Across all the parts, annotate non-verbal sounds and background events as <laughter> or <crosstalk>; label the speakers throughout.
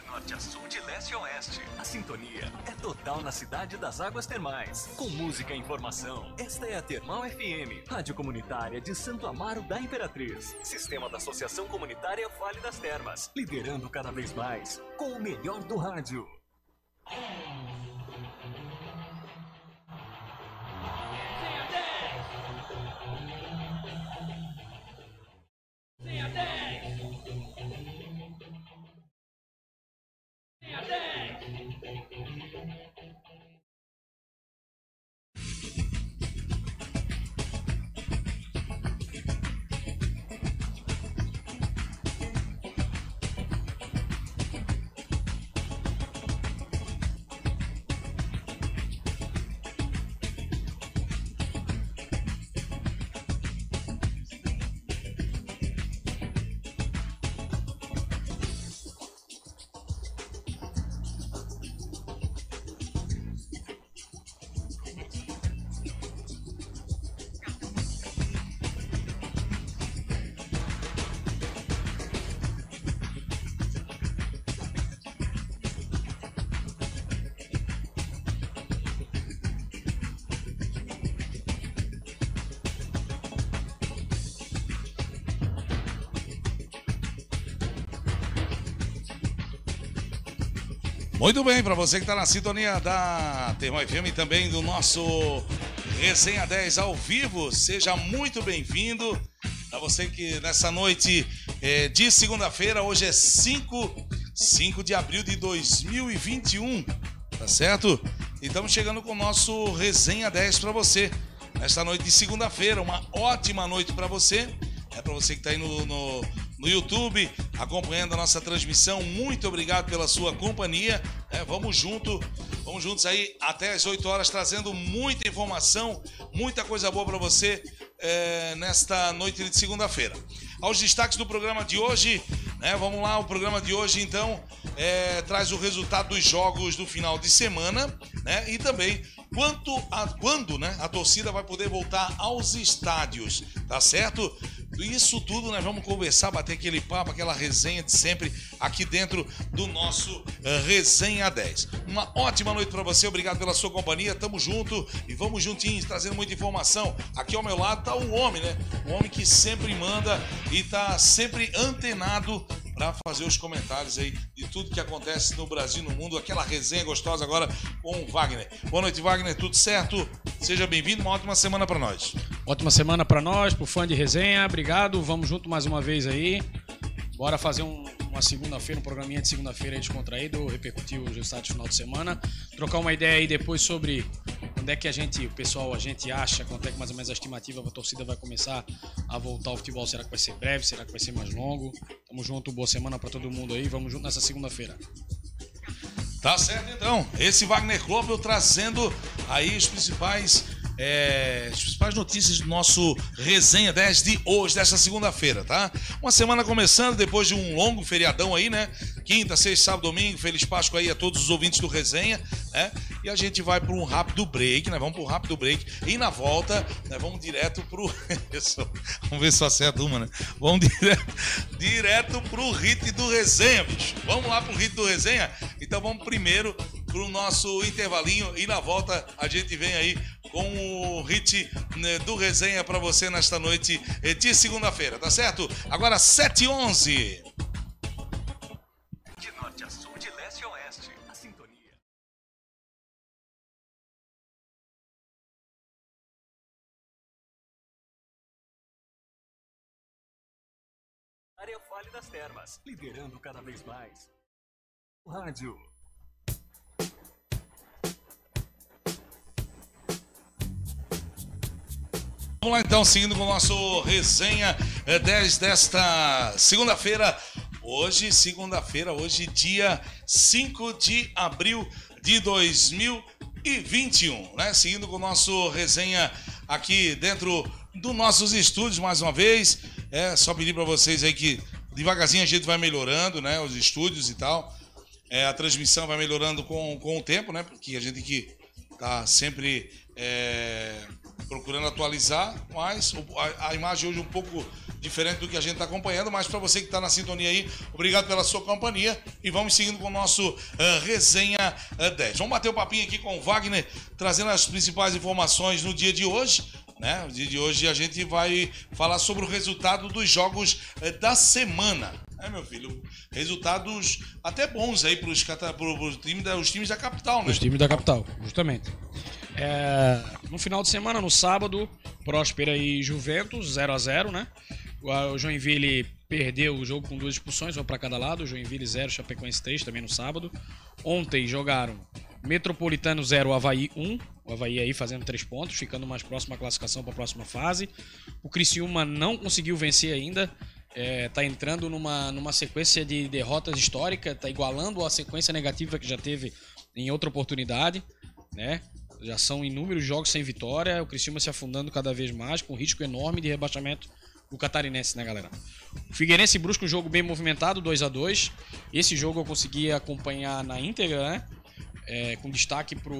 Speaker 1: De norte a sul, de leste a oeste. A sintonia é total na cidade das águas termais. Com música e informação, esta é a Termal FM, rádio comunitária de Santo Amaro da Imperatriz. Sistema da Associação Comunitária Vale das Termas. Liderando cada vez mais com o melhor do rádio.
Speaker 2: Sem a 10! Sem
Speaker 3: Muito bem, para você que está na sintonia da Termo FM e também do nosso Resenha 10 ao vivo, seja muito bem-vindo. Para você que nessa noite é, de segunda-feira, hoje é 5, 5 de abril de 2021, tá certo? E estamos chegando com o nosso Resenha 10 para você. Nesta noite de segunda-feira, uma ótima noite para você. É para você que está aí no, no, no YouTube, acompanhando a nossa transmissão. Muito obrigado pela sua companhia. É, vamos junto, vamos juntos aí até as 8 horas, trazendo muita informação, muita coisa boa para você é, nesta noite de segunda-feira. Aos destaques do programa de hoje, né? Vamos lá, o programa de hoje então é, traz o resultado dos jogos do final de semana, né? E também quanto a, quando, né? A torcida vai poder voltar aos estádios, tá certo? Isso tudo nós vamos conversar, bater aquele papo, aquela resenha de sempre aqui dentro do nosso uh, Resenha 10. Uma ótima noite para você, obrigado pela sua companhia, tamo junto e vamos juntinhos, trazendo muita informação. Aqui ao meu lado tá o homem, né? O homem que sempre manda e tá sempre antenado fazer os comentários aí de tudo que acontece no Brasil, no mundo, aquela resenha gostosa agora com o Wagner. Boa noite, Wagner, tudo certo? Seja bem-vindo, uma ótima semana para nós.
Speaker 4: Ótima semana para nós, pro fã de resenha. Obrigado, vamos junto mais uma vez aí. Bora fazer um, uma segunda-feira, um programinha de segunda-feira aí descontraído, repercutir os resultados do final de semana. Trocar uma ideia aí depois sobre quando é que a gente, o pessoal, a gente acha, quanto é que mais ou menos a estimativa a torcida vai começar a voltar ao futebol. Será que vai ser breve? Será que vai ser mais longo? Tamo junto, boa semana para todo mundo aí. Vamos junto nessa segunda-feira.
Speaker 3: Tá certo então. Esse Wagner Klopel trazendo aí os principais é, as principais notícias do nosso Resenha 10 de hoje, dessa segunda-feira, tá? Uma semana começando depois de um longo feriadão aí, né? Quinta, sexta, sábado, domingo, feliz Páscoa aí a todos os ouvintes do Resenha, né? E a gente vai para um rápido break, né? Vamos para um rápido break. E na volta, né, vamos direto pro. <laughs> vamos ver se eu acerto uma, né? Vamos direto, <laughs> direto pro hit do Resenha, bicho. Vamos lá pro hit do Resenha? Então vamos primeiro pro nosso intervalinho e na volta a gente vem aí com o hit né, do resenha para você nesta noite de segunda-feira, tá certo? Agora 7 h 11
Speaker 1: De norte a sul, de leste a oeste. A sintonia. Área Vale das Termas, liderando cada vez mais. Rádio.
Speaker 3: Vamos lá então, seguindo com o nosso resenha eh, 10 desta segunda-feira. Hoje, segunda-feira, hoje, dia 5 de abril de 2021, né? Seguindo com o nosso resenha aqui dentro dos nossos estúdios, mais uma vez. É só pedir para vocês aí que devagarzinho a gente vai melhorando, né? Os estúdios e tal. É, a transmissão vai melhorando com, com o tempo, né? Porque a gente que tá sempre é, procurando atualizar, mas a, imagem hoje um pouco diferente do que a gente está acompanhando, mas para você que está na sintonia aí, obrigado pela sua companhia e vamos seguindo com o nosso uh, Resenha uh, 10. Vamos bater o um papinho aqui com o Wagner, trazendo as principais informações no dia de hoje. Né? No dia de hoje a gente vai falar sobre o resultado dos jogos uh, da semana. É, meu filho, resultados até bons aí para time os times da capital, né?
Speaker 4: Os times da capital, justamente. É, no final de semana, no sábado, Próspera e Juventus, 0 a 0 né? O Joinville perdeu o jogo com duas expulsões, uma para cada lado. Joinville 0, Chapecoense 3, também no sábado. Ontem jogaram Metropolitano 0, Havaí 1. O Havaí aí fazendo três pontos, ficando mais próximo à classificação para a próxima fase. O Criciúma não conseguiu vencer ainda. É, entrando numa, numa sequência de derrotas histórica, está igualando a sequência negativa que já teve em outra oportunidade, né? Já são inúmeros jogos sem vitória, o Criciúma se afundando cada vez mais, com risco enorme de rebaixamento do Catarinense, né, galera? O Figueirense busca um jogo bem movimentado, 2 a 2 Esse jogo eu consegui acompanhar na íntegra, né? É, com destaque pro,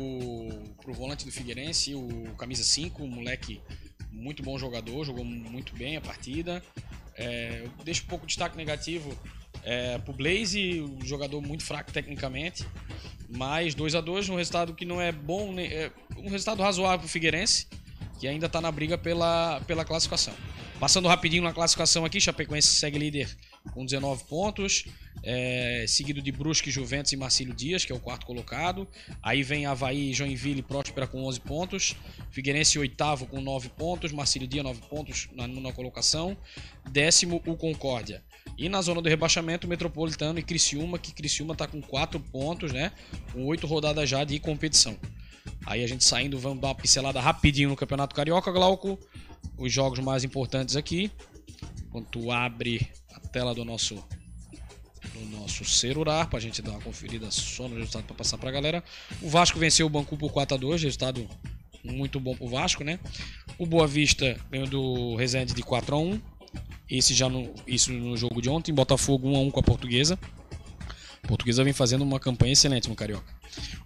Speaker 4: pro volante do Figueirense, o camisa 5, um moleque muito bom jogador, jogou muito bem a partida. É, eu deixo um pouco de destaque negativo é, pro Blaze, um jogador muito fraco tecnicamente. Mas 2 a 2 um resultado que não é bom, é um resultado razoável pro Figueirense, que ainda está na briga pela, pela classificação. Passando rapidinho na classificação aqui, Chapecoense segue líder com 19 pontos, é, seguido de Brusque, Juventus e Marcílio Dias, que é o quarto colocado. Aí vem Havaí, Joinville e Próspera com 11 pontos. Figueirense oitavo com 9 pontos, Marcílio Dias 9 pontos na nona colocação. Décimo o Concórdia. E na zona do rebaixamento, Metropolitano e Criciúma, que Criciúma está com 4 pontos, né? Com 8 rodadas já de competição. Aí a gente saindo, vamos dar uma pincelada rapidinho no Campeonato Carioca, Glauco. Os jogos mais importantes aqui. Tu abre a tela do nosso do nosso celular para a gente dar uma conferida só no resultado para passar para a galera. O Vasco venceu o Banco por 4 a 2, resultado muito bom para o Vasco, né? O Boa Vista ganhou do Resende de 4 a 1. Esse já no, isso no jogo de ontem, Botafogo 1 a 1 com a Portuguesa. Portuguesa vem fazendo uma campanha excelente no Carioca.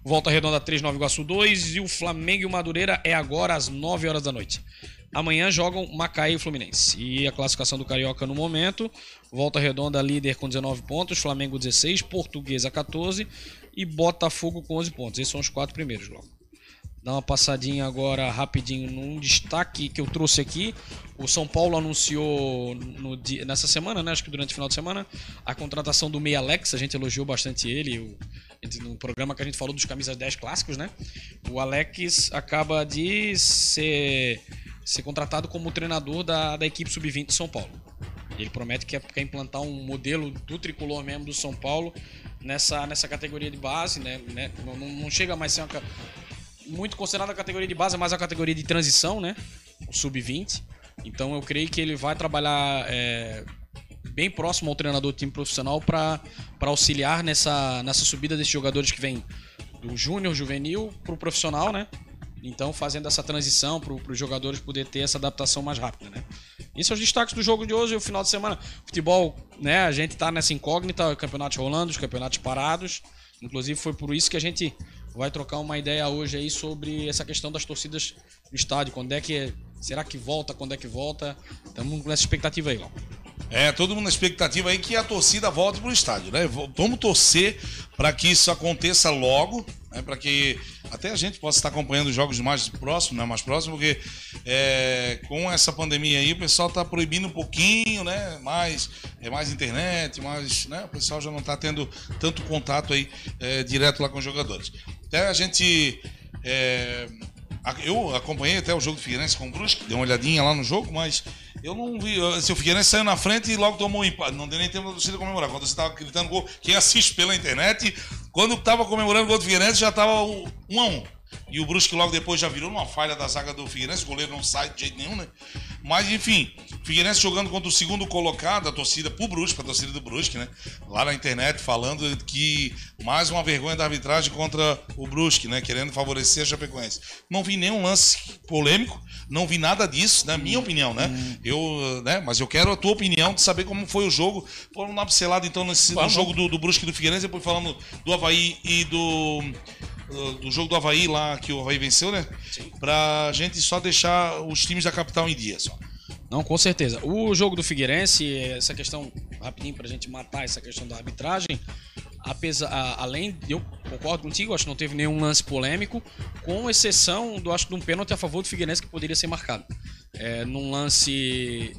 Speaker 4: Volta Redonda 3, Nova Iguaçu 2 e o Flamengo e o Madureira é agora às 9 horas da noite. Amanhã jogam Macaé e Fluminense. E a classificação do Carioca no momento: Volta Redonda líder com 19 pontos, Flamengo 16, Portuguesa 14 e Botafogo com 11 pontos. Esses são os quatro primeiros logo. Dá uma passadinha agora rapidinho num destaque que eu trouxe aqui. O São Paulo anunciou no, nessa semana, né? Acho que durante o final de semana, a contratação do Meia Alex. A gente elogiou bastante ele. O, no programa que a gente falou dos camisas 10 clássicos, né? O Alex acaba de ser, ser contratado como treinador da, da equipe sub-20 de São Paulo. Ele promete que quer implantar um modelo do tricolor mesmo do São Paulo nessa, nessa categoria de base, né? né? Não, não chega mais a ser uma, muito considerada a categoria de base, mas a categoria de transição, né? O sub-20. Então eu creio que ele vai trabalhar é, bem próximo ao treinador do time profissional para auxiliar nessa, nessa subida desses jogadores que vêm do júnior, juvenil para o profissional, né? Então fazendo essa transição para os jogadores poder ter essa adaptação mais rápida, né? Esses são os destaques do jogo de hoje e o final de semana. Futebol, né? A gente está nessa incógnita, campeonatos rolando, os campeonatos parados. Inclusive foi por isso que a gente vai trocar uma ideia hoje aí sobre essa questão das torcidas no estádio. Quando é que será que volta? Quando é que volta? Estamos nessa expectativa aí, ó.
Speaker 3: É, todo mundo na expectativa aí que a torcida volte para o estádio, né? Vamos torcer para que isso aconteça logo, né? para que até a gente possa estar acompanhando os jogos mais próximos, né? mais próximo, porque é, com essa pandemia aí o pessoal está proibindo um pouquinho, né? Mais, é mais internet, mais, né? O pessoal já não está tendo tanto contato aí é, direto lá com os jogadores. Até a gente é, eu acompanhei até o jogo do Figueirense com o Brusque, dei uma olhadinha lá no jogo, mas eu não vi. Assim, o Figueirense saiu na frente e logo tomou um empate. Não deu nem tempo da torcida comemorar. Quando você estava gritando gol, quem assiste pela internet, quando estava comemorando o gol do Figueirense, já estava um a um. E o Brusque logo depois já virou uma falha da zaga do Figueirense. O goleiro não sai de jeito nenhum, né? Mas enfim, Figueirense jogando contra o segundo colocado, a torcida pro Brusque, a torcida do Brusque, né? Lá na internet falando que mais uma vergonha da arbitragem contra o Brusque, né? Querendo favorecer a Chapecoense. Não vi nenhum lance polêmico, não vi nada disso, na minha opinião, né? Hum. Eu, né? Mas eu quero a tua opinião de saber como foi o jogo. Vamos dar uma pincelada então nesse, no jogo do, do Brusque e do Figueirense, depois falando do Havaí e do do jogo do Havaí lá, que o Havaí venceu, né? Sim. Pra gente só deixar os times da capital em dia só.
Speaker 4: Não, com certeza. O jogo do Figueirense, essa questão, rapidinho pra gente matar essa questão da arbitragem, apesar, além, eu concordo contigo, acho que não teve nenhum lance polêmico, com exceção do, acho, de um pênalti a favor do Figueirense que poderia ser marcado. É, num lance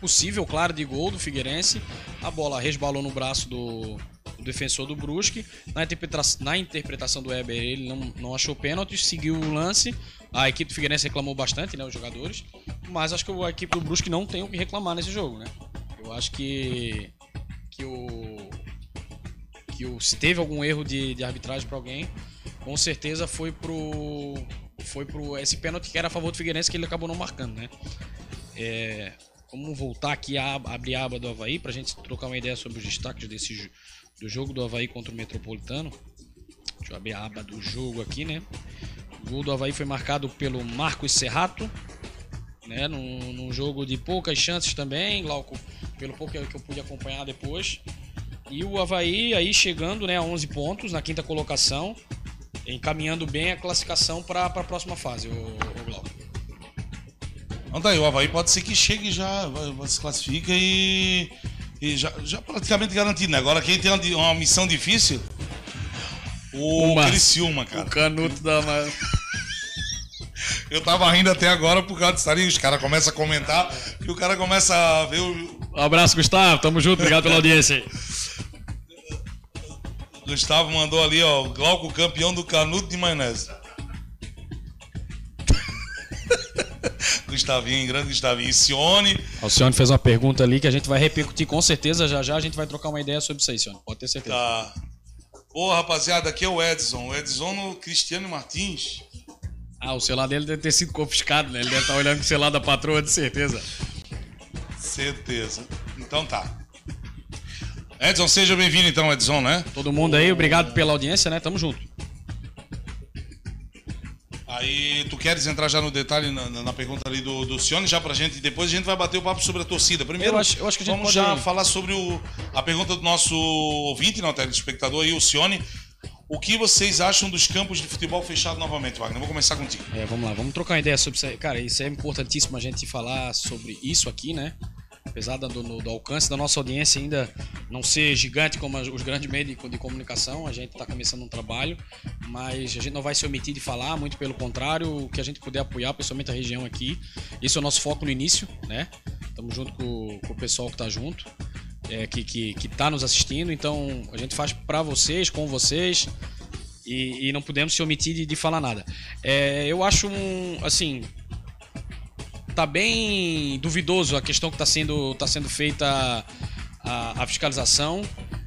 Speaker 4: possível, claro, de gol do Figueirense, a bola resbalou no braço do, do defensor do Brusque. Na, interpreta na interpretação do Weber, ele não, não achou pênalti, seguiu o lance. A equipe do Figueirense reclamou bastante, né, os jogadores. Mas acho que a equipe do Brusque não tem o que reclamar nesse jogo, né? Eu acho que que o que o se teve algum erro de, de arbitragem para alguém, com certeza foi pro foi pro esse pênalti que era a favor do Figueirense que ele acabou não marcando, né? É, vamos voltar aqui a ab- abrir a aba do Havaí pra gente trocar uma ideia sobre os destaques desse do jogo do Havaí contra o Metropolitano. Deixa eu abrir a aba do jogo aqui, né? O gol do Havaí foi marcado pelo Marcos Serrato, né? Num, num jogo de poucas chances também, Glauco, pelo pouco que eu pude acompanhar depois. E o Havaí aí chegando né, a 11 pontos na quinta colocação, encaminhando bem a classificação para a próxima fase, o, Glauco.
Speaker 3: Então tá aí, o Havaí pode ser que chegue já, se classifica e, e já, já praticamente garantido, né? Agora quem tem uma, uma missão difícil, o
Speaker 4: Uma.
Speaker 3: Criciúma, cara.
Speaker 4: canuto da. <laughs>
Speaker 3: Eu tava rindo até agora por causa disso ali, os caras começam a comentar e o cara começa a ver o
Speaker 4: Um abraço, Gustavo. Tamo junto. Obrigado pela audiência aí.
Speaker 3: Gustavo mandou ali, ó, o Glauco campeão do canudo de maionese. Gustavinho, grande Gustavinho. E Sione,
Speaker 4: Alcione fez uma pergunta ali que a gente vai repercutir com certeza. Já já a gente vai trocar uma ideia sobre isso aí, Alcione. Pode ter certeza.
Speaker 3: tá. Pô, rapaziada, aqui é o Edson. O Edson no Cristiano Martins.
Speaker 4: Ah, o celular dele deve ter sido confiscado, né? Ele deve estar olhando com o celular da patroa, de certeza.
Speaker 3: Certeza. Então tá. Edson, seja bem-vindo então, Edson, né?
Speaker 4: Todo mundo aí, obrigado pela audiência, né? Tamo junto.
Speaker 3: Aí, tu queres entrar já no detalhe na, na- pergunta ali do, do Cione já pra gente, e depois a gente vai bater o papo sobre a torcida. Primeiro,
Speaker 4: Eu acho- eu acho que a gente
Speaker 3: vamos já falar sobre o, a pergunta do nosso ouvinte, não, telespectador aí, o Cione. O que vocês acham dos campos de futebol fechados novamente, Wagner? Vou começar contigo.
Speaker 4: É, vamos lá, vamos trocar uma ideia sobre isso aí. Cara, isso é importantíssimo a gente falar sobre isso aqui, né? Apesar do, do- alcance da nossa audiência ainda não ser gigante como os grandes meios de, de comunicação, a gente está começando um trabalho, mas a gente não vai se omitir de falar, muito pelo contrário, o que a gente puder apoiar, principalmente a região aqui. Esse é o nosso foco no início, né? Estamos junto com, com o pessoal que está junto, é, que, que, que tá nos assistindo, então a gente faz para vocês, com vocês, e, e não podemos se omitir de, de falar nada. É, eu acho um, assim, tá bem duvidoso a questão que está sendo, tá sendo feita a, a fiscalização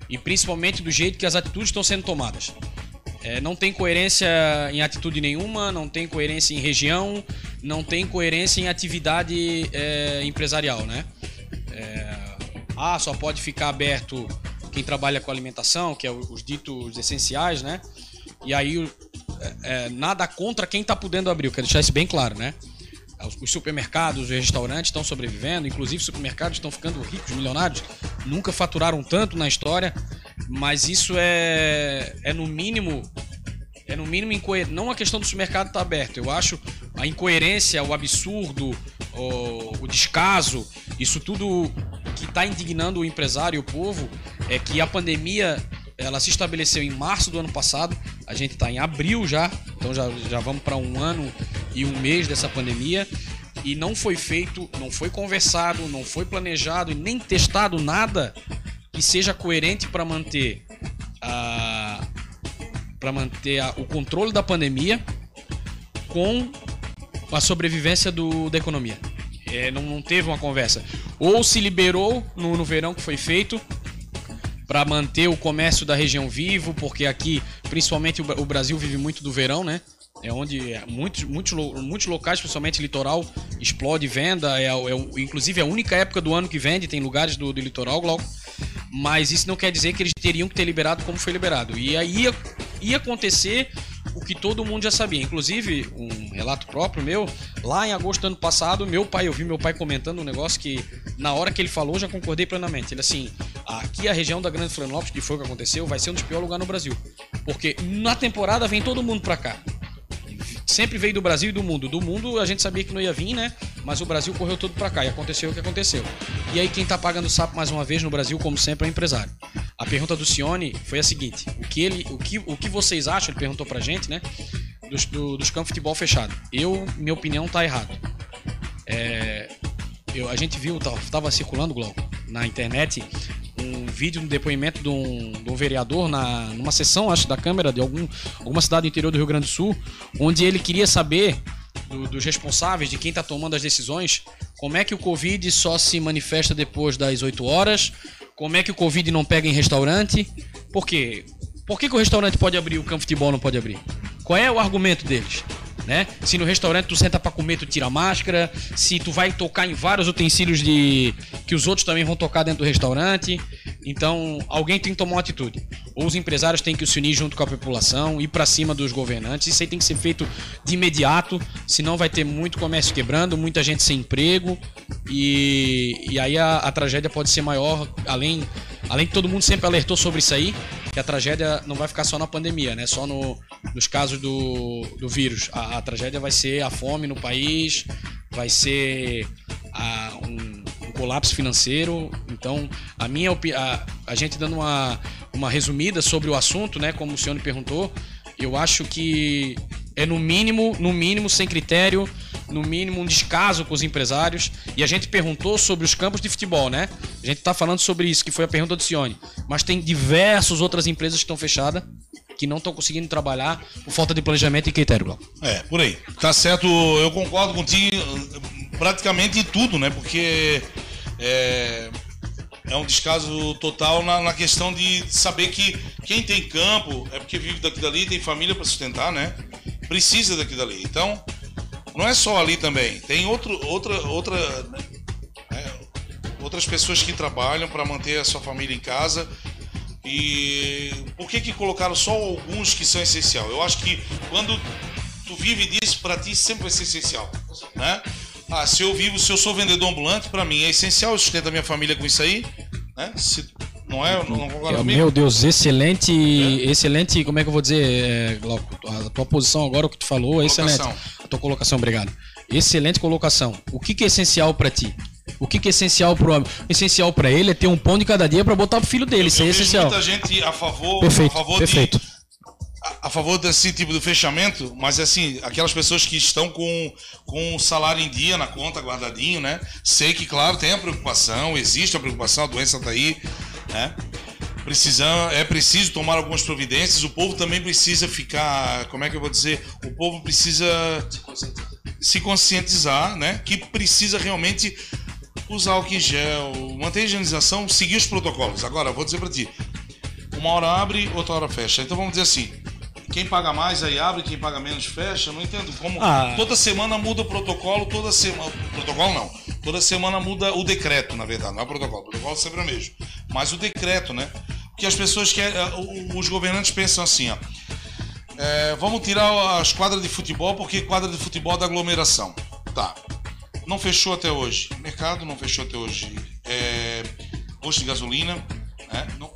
Speaker 4: e principalmente do jeito que as atitudes estão sendo tomadas. É, não tem coerência em atitude nenhuma, não tem coerência em região, não tem coerência em atividade é, empresarial, né? É, ah, só pode ficar aberto quem trabalha com alimentação, que é os ditos essenciais, né? E aí, é, é, nada contra quem está podendo abrir, eu quero deixar isso bem claro, né? Os- Os supermercados, os restaurantes estão sobrevivendo, inclusive os supermercados estão ficando ricos, milionários, nunca faturaram tanto na história, mas isso é, é no mínimo é no mínimo incoerente. Não a questão do supermercado estar aberto. Eu acho a incoerência, o absurdo, o, o descaso, isso tudo que está indignando o empresário e o povo é que a pandemia ela se estabeleceu em março do ano passado. A gente está em abril já, então já, já vamos para um ano e um mês dessa pandemia. E não foi feito, não foi conversado, não foi planejado e nem testado nada que seja coerente para manter a, para manter a- o controle da pandemia com a sobrevivência do, da economia. É, não, não teve uma conversa. Ou se liberou no, no verão que foi feito para manter o comércio da região vivo, porque aqui, principalmente o, Bra- o Brasil vive muito do verão, né? É onde é, muitos, muitos, muitos locais, principalmente litoral, explode venda. É, é inclusive é a única época do ano que vende, tem lugares do, do litoral, Glauco. Mas isso não quer dizer que eles teriam que ter liberado como foi liberado. E aí ia, ia acontecer o que todo mundo já sabia. Inclusive, um relato próprio meu, lá em agosto do ano passado, meu pai, eu vi meu pai comentando um negócio que, na hora que ele falou, já concordei plenamente. Ele assim, aqui a região da Grande Florianópolis, que foi o que aconteceu, vai ser um dos piores lugares no Brasil. Porque na temporada vem todo mundo pra cá sempre veio do Brasil e do mundo. Do mundo a gente sabia que não ia vir, né? Mas o Brasil correu tudo para cá e aconteceu o que aconteceu. E aí quem tá pagando o sapo mais uma vez no Brasil, como sempre, é o empresário. A pergunta do Cione foi a seguinte: o que, ele, o que, o que vocês acham? Ele perguntou pra gente, né? Dos, do- dos campos de futebol fechado. Eu, minha opinião, tá errado. É, eu, a gente viu, tava, tava circulando, Glauco, na internet, um vídeo, um depoimento de um, de um vereador na, numa sessão, acho, da Câmara de algum, alguma cidade do interior do Rio Grande do Sul, onde ele queria saber do- dos responsáveis, de quem está tomando as decisões, como é que o Covid só se manifesta depois das 8 horas, como é que o Covid não pega em restaurante, por quê? Por que, que o restaurante pode abrir e o campo de futebol não pode abrir? Qual é o argumento deles? Né? Se no restaurante tu senta pra comer, tu tira a máscara. Se tu vai tocar em vários utensílios de que os outros também vão tocar dentro do restaurante. Então, alguém tem que tomar uma atitude. Ou os empresários têm que se unir junto com a população, ir pra cima dos governantes. Isso aí tem que ser feito de imediato, senão vai ter muito comércio quebrando, muita gente sem emprego e, e aí a, a tragédia pode ser maior, além além que todo mundo sempre alertou sobre isso aí, que a tragédia não vai ficar só na pandemia, né? Só no, nos casos do, do vírus. A, a tragédia vai ser a fome no país, vai ser a- um, um colapso financeiro. Então, a minha a, a gente dando uma, uma resumida sobre o assunto, né? Como o senhor me perguntou, eu acho que é no mínimo, no mínimo sem critério, no mínimo um descaso com os empresários. E a gente perguntou sobre os campos de futebol, né? A gente tá falando sobre isso, que foi a pergunta do Cione. Mas tem diversas outras empresas que estão fechadas, que não estão conseguindo trabalhar por falta de planejamento e critério, Glauco.
Speaker 3: É, por aí. Tá certo, eu concordo contigo praticamente em tudo, né? Porque é, é um descaso total na, na questão de saber que quem tem campo é porque vive daqui dali, tem família para sustentar, né? Precisa daqui dali. Então, não é só ali também. Tem outro, outra, outra, é, outras pessoas que trabalham para manter a sua família em casa. E por que que colocaram só alguns que são essencial? Eu acho que quando tu vive disso, para ti sempre vai ser essencial, né? Ah, se eu vivo, se eu sou vendedor ambulante, para mim é essencial, eu sustento a minha família com isso aí, né? Se, não é? Não, comigo?
Speaker 4: Meu Deus, excelente, excelente, como é que eu vou dizer, é, Glauco? A tua posição agora, o que tu falou, é excelente. A tua colocação, obrigado. Excelente colocação. O que, que é essencial pra ti? O que, que é essencial pro homem? Essencial pra ele é ter um pão de cada dia pra botar pro filho dele. Isso
Speaker 3: eu
Speaker 4: é essencial.
Speaker 3: muita gente a favor,
Speaker 4: Perfeito,
Speaker 3: a favor
Speaker 4: perfeito.
Speaker 3: de a, a favor desse tipo de fechamento, mas assim, aquelas pessoas que estão com, com o salário em dia na conta, guardadinho, né? Sei que, claro, tem a preocupação, existe a preocupação, a doença tá aí, né? Precisam, é preciso tomar algumas providências, o povo também precisa ficar, como é que eu vou dizer? O povo precisa se conscientizar, né? Que precisa realmente usar álcool em gel, manter a higienização, seguir os protocolos. Agora, eu vou dizer pra ti, uma hora abre, outra hora fecha. Então vamos dizer assim, quem paga mais aí abre, quem paga menos fecha. Não entendo como
Speaker 4: Ah.
Speaker 3: toda semana muda o protocolo, toda semana, protocolo não. Toda semana muda o decreto, na verdade, não é o protocolo. O protocolo sempre é o mesmo. Mas o decreto, né? Porque as pessoas querem, eh, os governantes pensam assim, ó. É, vamos tirar as quadras de futebol porque quadra de futebol é da aglomeração. Tá. Não fechou até hoje. Mercado não fechou até hoje. É, posto de gasolina, né? Não,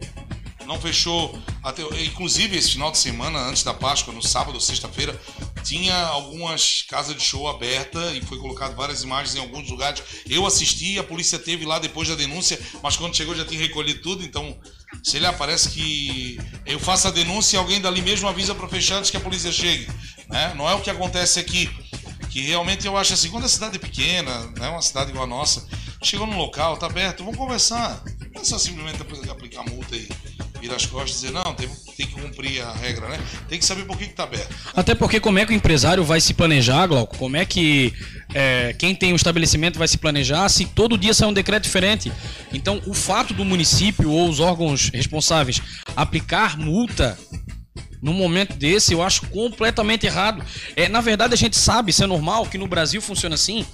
Speaker 3: não fechou até. Inclusive esse final de semana, antes da Páscoa, no sábado sexta-feira, tinha algumas casas de show abertas e foi colocado várias imagens em alguns lugares. Eu assisti, a polícia teve lá depois da denúncia, mas quando chegou já tinha recolhido tudo, então. Se ele aparece que eu faço a denúncia e alguém dali mesmo avisa para fechar antes que a polícia chegue, né? Não é o que acontece aqui que realmente eu acho assim, quando a cidade é pequena, né, uma cidade igual a nossa, chegou num local, tá aberto, vamos conversar. Não é só simplesmente aplicar multa e virar as costas e dizer, não, tem, tem que cumprir a regra, né? Tem que saber por que, que tá aberto.
Speaker 4: Até porque como é que o empresário vai se planejar, Glauco? Como é que é, quem tem o estabelecimento vai se planejar se todo dia sai um decreto diferente? Então, o fato do município ou os órgãos responsáveis aplicar multa num momento desse, eu acho completamente errado. É, na verdade, a gente sabe, isso é normal, que no Brasil funciona assim.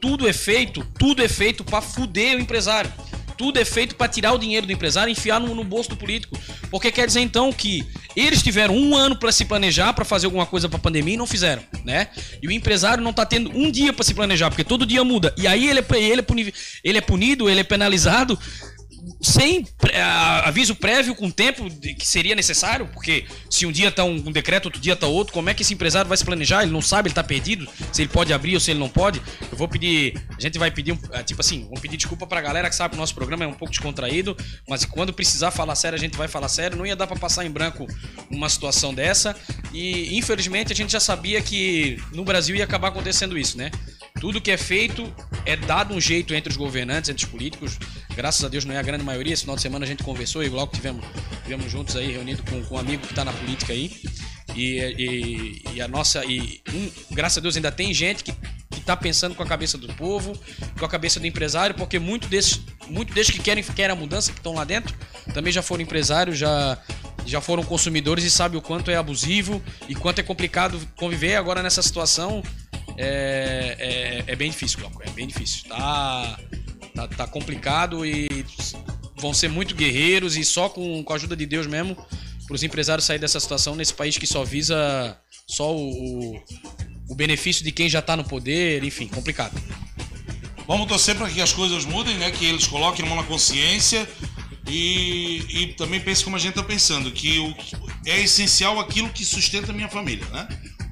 Speaker 4: Tudo é feito, tudo é feito para fuder o empresário. Tudo é feito para tirar o dinheiro do empresário e enfiar no, no bolso do político. Porque quer dizer então que eles tiveram um ano para se planejar para fazer alguma coisa para a pandemia e não fizeram, né? E o empresário não tá tendo um dia para se planejar, porque todo dia muda. E aí ele é, ele é, é punido, ele é penalizado sem a- aviso prévio com tempo de- que seria necessário, porque se um dia tá um, um decreto, outro dia tá outro, como é que esse empresário vai se planejar? Ele não sabe, ele tá perdido, se ele pode abrir ou se ele não pode. Eu vou pedir, a gente vai pedir, ah, tipo assim, vamos pedir desculpa pra galera que sabe que o nosso programa é um pouco descontraído, mas quando precisar falar sério, a gente vai falar sério. Não ia dar pra passar em branco uma situação dessa. E infelizmente a gente já sabia que no Brasil ia acabar acontecendo isso, né? Tudo que é feito é dado um jeito entre os governantes, entre os políticos. Graças a Deus não é a grande maioria. Esse final de semana a gente conversou e logo tivemos, tivemos juntos aí, reunido com, com um amigo que está na política aí. E, e- e a nossa. E um, graças a Deus ainda tem gente que, que tá pensando com a cabeça do povo, com a cabeça do empresário, porque muito desses, muito desses que querem, querem a mudança, que estão lá dentro, também já foram empresários, já, já foram consumidores e sabem o quanto é abusivo e quanto é complicado conviver agora nessa situação. É, é, é bem difícil, Glauco, é bem difícil. Tá, tá, tá complicado e vão ser muito guerreiros e só com, com a ajuda de Deus mesmo para os empresários sair dessa situação nesse país que só visa só o, o, o benefício de quem já tá no poder, enfim, complicado.
Speaker 3: Vamos torcer para que as coisas mudem, né? Que eles coloquem mão na consciência e, e também pense como a gente está pensando, que o, é essencial aquilo que sustenta a minha família, né?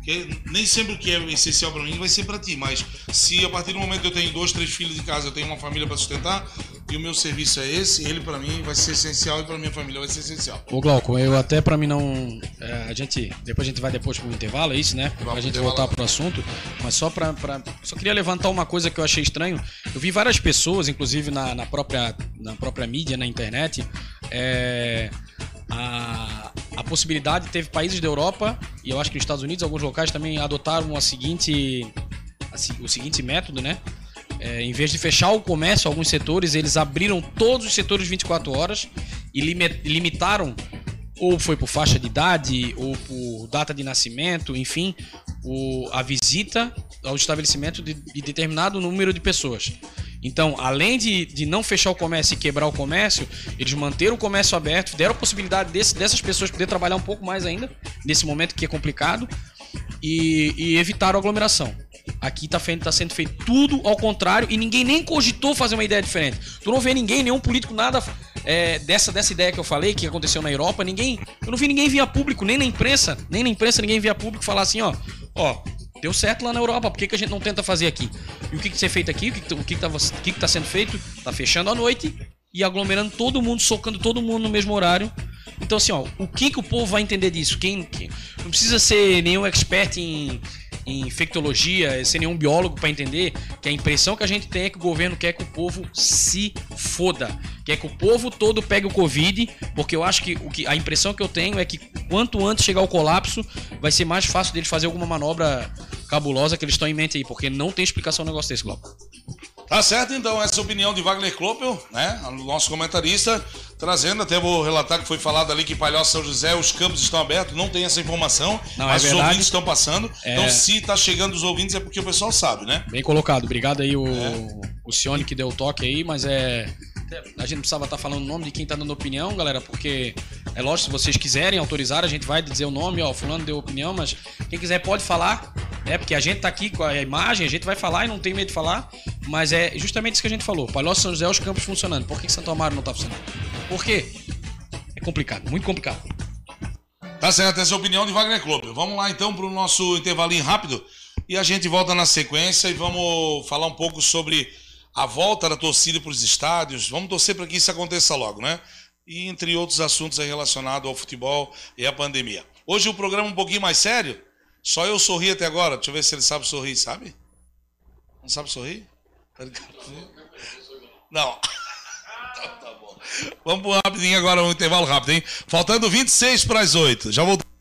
Speaker 3: Porque nem sempre o que é essencial para mim vai ser para ti, mas se a partir do momento que eu tenho dois, três filhos em casa, eu tenho uma família para sustentar e o meu serviço é esse, ele para mim vai ser essencial e para minha família vai ser essencial.
Speaker 4: Ô Glauco, eu até pra mim não. é, a gente. Depois a gente vai depois pro intervalo, é isso, né? Pra
Speaker 3: pro
Speaker 4: gente voltar pro assunto. Mas só pra. Só queria levantar uma coisa que eu achei estranho. Eu vi várias pessoas, inclusive na, na própria, na própria mídia, na internet, é, a, a possibilidade, teve países da Europa, e eu acho que nos Estados Unidos, alguns locais também adotaram a seguinte, a o seguinte método, né? É, em vez de fechar o comércio, alguns setores, eles abriram todos os setores 24 horas e limi- limitaram, ou foi por faixa de idade, ou por data de nascimento, enfim, o- a visita ao estabelecimento de, de determinado número de pessoas. Então, além de, de não fechar o comércio e quebrar o comércio, eles manteram o comércio aberto, deram a possibilidade desse- dessas pessoas poder trabalhar um pouco mais ainda, nesse momento que é complicado, e, e evitaram a aglomeração. Aqui tá, feito- tá sendo feito tudo ao contrário e ninguém nem cogitou fazer uma ideia diferente. Tu não vê ninguém, nenhum político, nada é, dessa, dessa ideia que eu falei, que aconteceu na Europa, ninguém. Eu não vi ninguém via público, nem na imprensa, nem na imprensa ninguém via público falar assim, ó, ó, deu certo lá na Europa, por que, que a gente não tenta fazer aqui? E o que, que ser feito aqui? O que, que, tá, o que, que tá sendo feito? Tá fechando à noite e aglomerando todo mundo, socando todo mundo no mesmo horário. Então, assim, ó, o que, que o povo vai entender disso? Quem, quem- não precisa ser nenhum expert em, em infectologia, ser nenhum biólogo para entender que a impressão que a gente tem é que o governo quer que o povo se foda. Quer que o povo todo pegue o Covid, porque eu acho que, o que a impressão que eu tenho é que quanto antes chegar o colapso, vai ser mais fácil deles fazer alguma manobra cabulosa que eles estão em mente aí, porque não tem explicação um negócio desse, Glauco.
Speaker 3: Tá certo, então, essa é a opinião de Wagner Kloppel, né? O nosso comentarista, trazendo, até vou relatar que foi falado ali que Palhoça São José, os campos estão abertos, não tem essa informação,
Speaker 4: Não, é
Speaker 3: mas os
Speaker 4: verdade.
Speaker 3: ouvintes estão passando.
Speaker 4: É.
Speaker 3: Então, se tá chegando os ouvintes, é porque o pessoal sabe, né?
Speaker 4: Bem colocado. Obrigado aí o, o Cione que deu o toque aí, mas é. A gente não precisava estar falando o nome de quem tá dando opinião, galera, porque é lógico, se vocês quiserem autorizar, a gente vai dizer o nome, ó, fulano deu opinião, mas quem quiser pode falar, é porque a gente tá aqui com a imagem, a gente vai falar e não tem medo de falar, mas é justamente isso que a gente falou. Palhoça São José, os campos funcionando. Por que, que Santo Amaro não tá funcionando? Por quê? É complicado, muito complicado.
Speaker 3: Tá certo, essa é a opinião de Wagner Kloppel. Vamos lá então para o nosso intervalinho rápido e a gente volta na sequência e vamos falar um pouco sobre a volta da torcida para os estádios. Vamos torcer para que isso aconteça logo, né? E entre outros assuntos relacionados ao futebol e à pandemia. Hoje o programa é um pouquinho mais sério. Só eu sorri até agora. Deixa eu ver se ele sabe sorrir, sabe? Não sabe sorrir? Não. <laughs> Então tá bom. Vamos pro rapidinho agora, um intervalo rápido, hein? Faltando 26 para as 8. Já voltamos.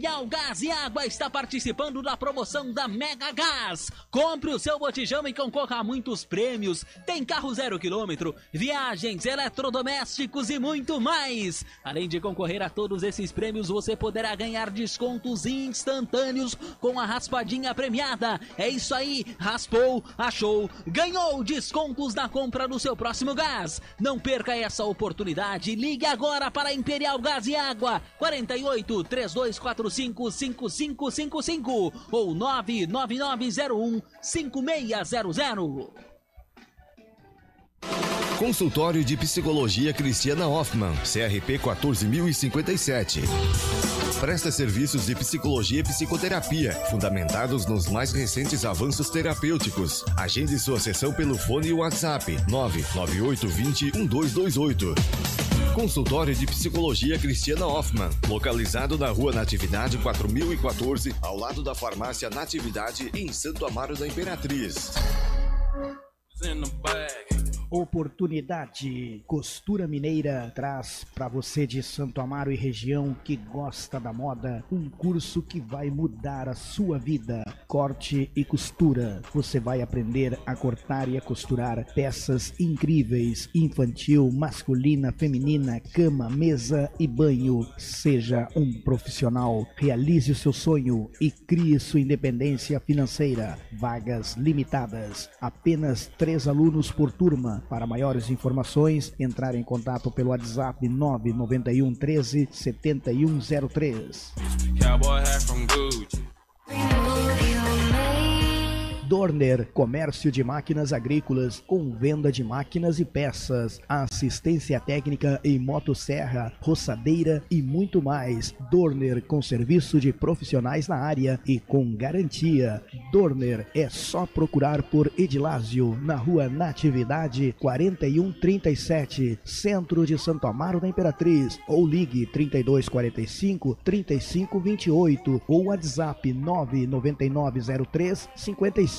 Speaker 5: A Imperial Gás e Água está participando da promoção da Mega Gás. Compre o seu botijão e concorra a muitos prêmios. Tem carro zero quilômetro, viagens, eletrodomésticos e muito mais. Além de concorrer a todos esses prêmios, você poderá ganhar descontos instantâneos com a raspadinha premiada. É isso aí, raspou, achou, ganhou descontos na compra do seu próximo gás. Não perca essa oportunidade. Ligue agora para Imperial Gás e Água 48 3245 8555 ou 99901 5600.
Speaker 6: Consultório de Psicologia Cristiana Hoffman, CRP 14057. Presta serviços de psicologia e psicoterapia, fundamentados nos mais recentes avanços terapêuticos. Agende sua sessão pelo fone e WhatsApp 99820 1228. Consultório de Psicologia Cristiana Hoffman, localizado na Rua Natividade 4014, ao lado da Farmácia Natividade, em Santo Amaro da Imperatriz.
Speaker 7: Oportunidade. Costura Mineira traz para você de Santo Amaro e região que gosta da moda um curso que vai mudar a sua vida. Corte e costura. Você vai aprender a cortar e a costurar peças incríveis, infantil, masculina, feminina, cama, mesa e banho. Seja um profissional. Realize o seu sonho e crie sua independência financeira. Vagas limitadas. Apenas três alunos por turma. Para maiores informações, entrar em contato pelo WhatsApp 991 13 7103. Dorner, comércio de máquinas agrícolas, com venda de máquinas e peças, assistência técnica em motosserra, roçadeira e muito mais. Dorner, com serviço de profissionais na área e com garantia. Dorner é só procurar por Edilásio, na rua Natividade 4137, centro de Santo Amaro da Imperatriz, ou ligue 3245 3528 ou WhatsApp 99903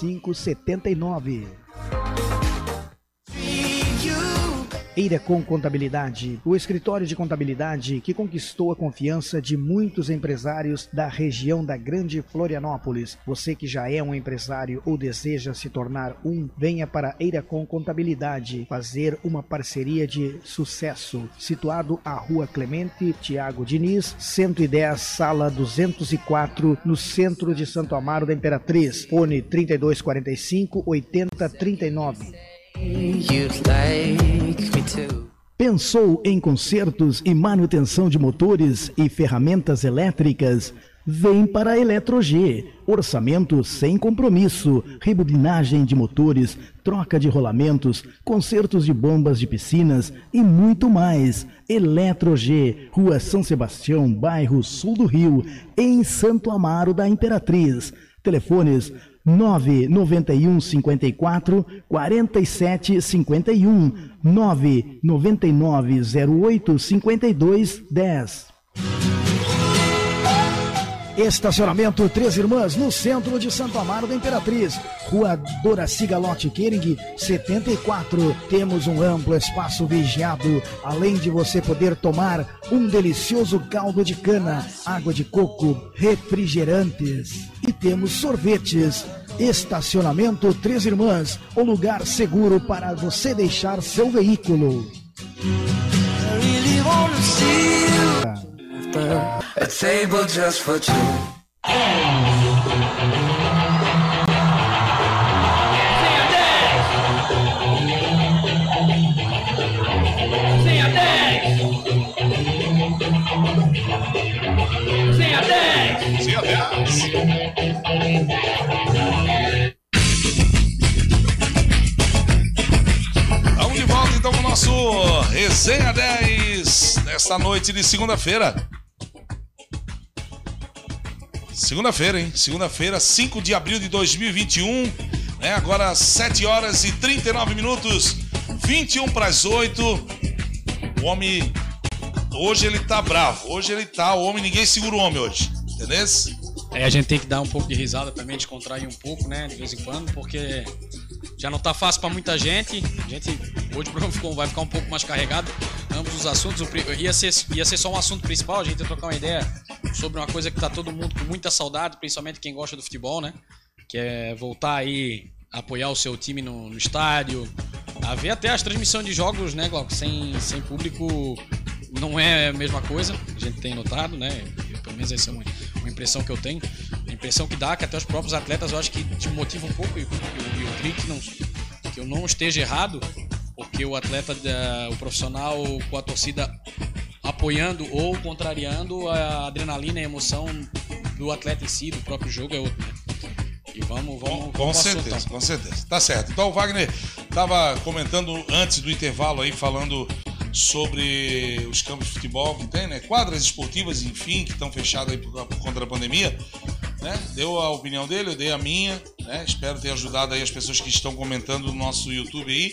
Speaker 7: 5579. Eiracom Contabilidade, o escritório de contabilidade que conquistou a confiança de muitos empresários da região da Grande Florianópolis. Você que já é um empresário ou deseja se tornar um, venha para Eiracom Contabilidade fazer uma parceria de sucesso. Situado à Rua Clemente Tiago Diniz, 110, sala 204, no centro de Santo Amaro da Imperatriz. Fone 3245 8039. Pensou em consertos e manutenção de motores e ferramentas elétricas? Vem para a Eletrog. Orçamento sem compromisso, rebobinagem de motores, troca de rolamentos, consertos de bombas de piscinas e muito mais. Eletrog, Rua São Sebastião, bairro Sul do Rio, em Santo Amaro da Imperatriz. Telefones 991 54 47 51 999 08 52 10 Estacionamento Três Irmãs, no centro de Santo Amaro da Imperatriz. Rua Doraci Galote Kering, 74. Temos um amplo espaço vigiado, além de você poder tomar um delicioso caldo de cana, água de coco, refrigerantes. Temos sorvetes. Estacionamento Três Irmãs, o lugar seguro para você deixar seu veículo.
Speaker 8: A table just for two.
Speaker 2: Sem a 10!
Speaker 3: Sim, até. Vamos de volta então com o nosso Resenha 10 nesta noite de segunda-feira. Segunda-feira, hein? Segunda-feira, 5 de abril de 2021, né? Agora 7 horas e 39 minutos, 21 para as 8. O homem hoje ele tá bravo. Hoje ele tá, o homem ninguém segura o homem hoje. Entendeu?
Speaker 4: Aí a gente tem que dar um pouco de risada também, descontrair um pouco, né? De vez em quando, porque já não tá fácil pra muita gente. A gente hoje o programa vai ficar um pouco mais carregado. Ambos os assuntos. Ia ser, ia ser só um assunto principal, a gente ia trocar uma ideia sobre uma coisa que tá todo mundo com muita saudade, principalmente quem gosta do futebol, né? Que é voltar aí apoiar o seu time no, no estádio. A ver até as transmissões de jogos, né, Glauco? Sem, sem público não é a mesma coisa, a gente tem notado, né? Pelo menos essa é uma, uma impressão que eu tenho. A impressão que dá que até os próprios atletas eu acho que te motiva um pouco e, e, e eu creio que, não, que eu não esteja errado, porque o atleta, da- o profissional com a torcida apoiando ou contrariando a adrenalina e a emoção do atleta em si, do próprio jogo, é outro, né? E vamos, vamos,
Speaker 3: Com,
Speaker 4: vamos assunto,
Speaker 3: certeza,
Speaker 4: então.
Speaker 3: com certeza. Tá certo. Então o Wagner estava comentando antes do intervalo aí, falando sobre os campos de futebol que tem, né? Quadras esportivas, enfim, que estão fechadas aí por, por conta da pandemia. Né? Deu a opinião dele, eu dei a minha. Né? Espero ter ajudado aí as pessoas que estão comentando no nosso YouTube aí.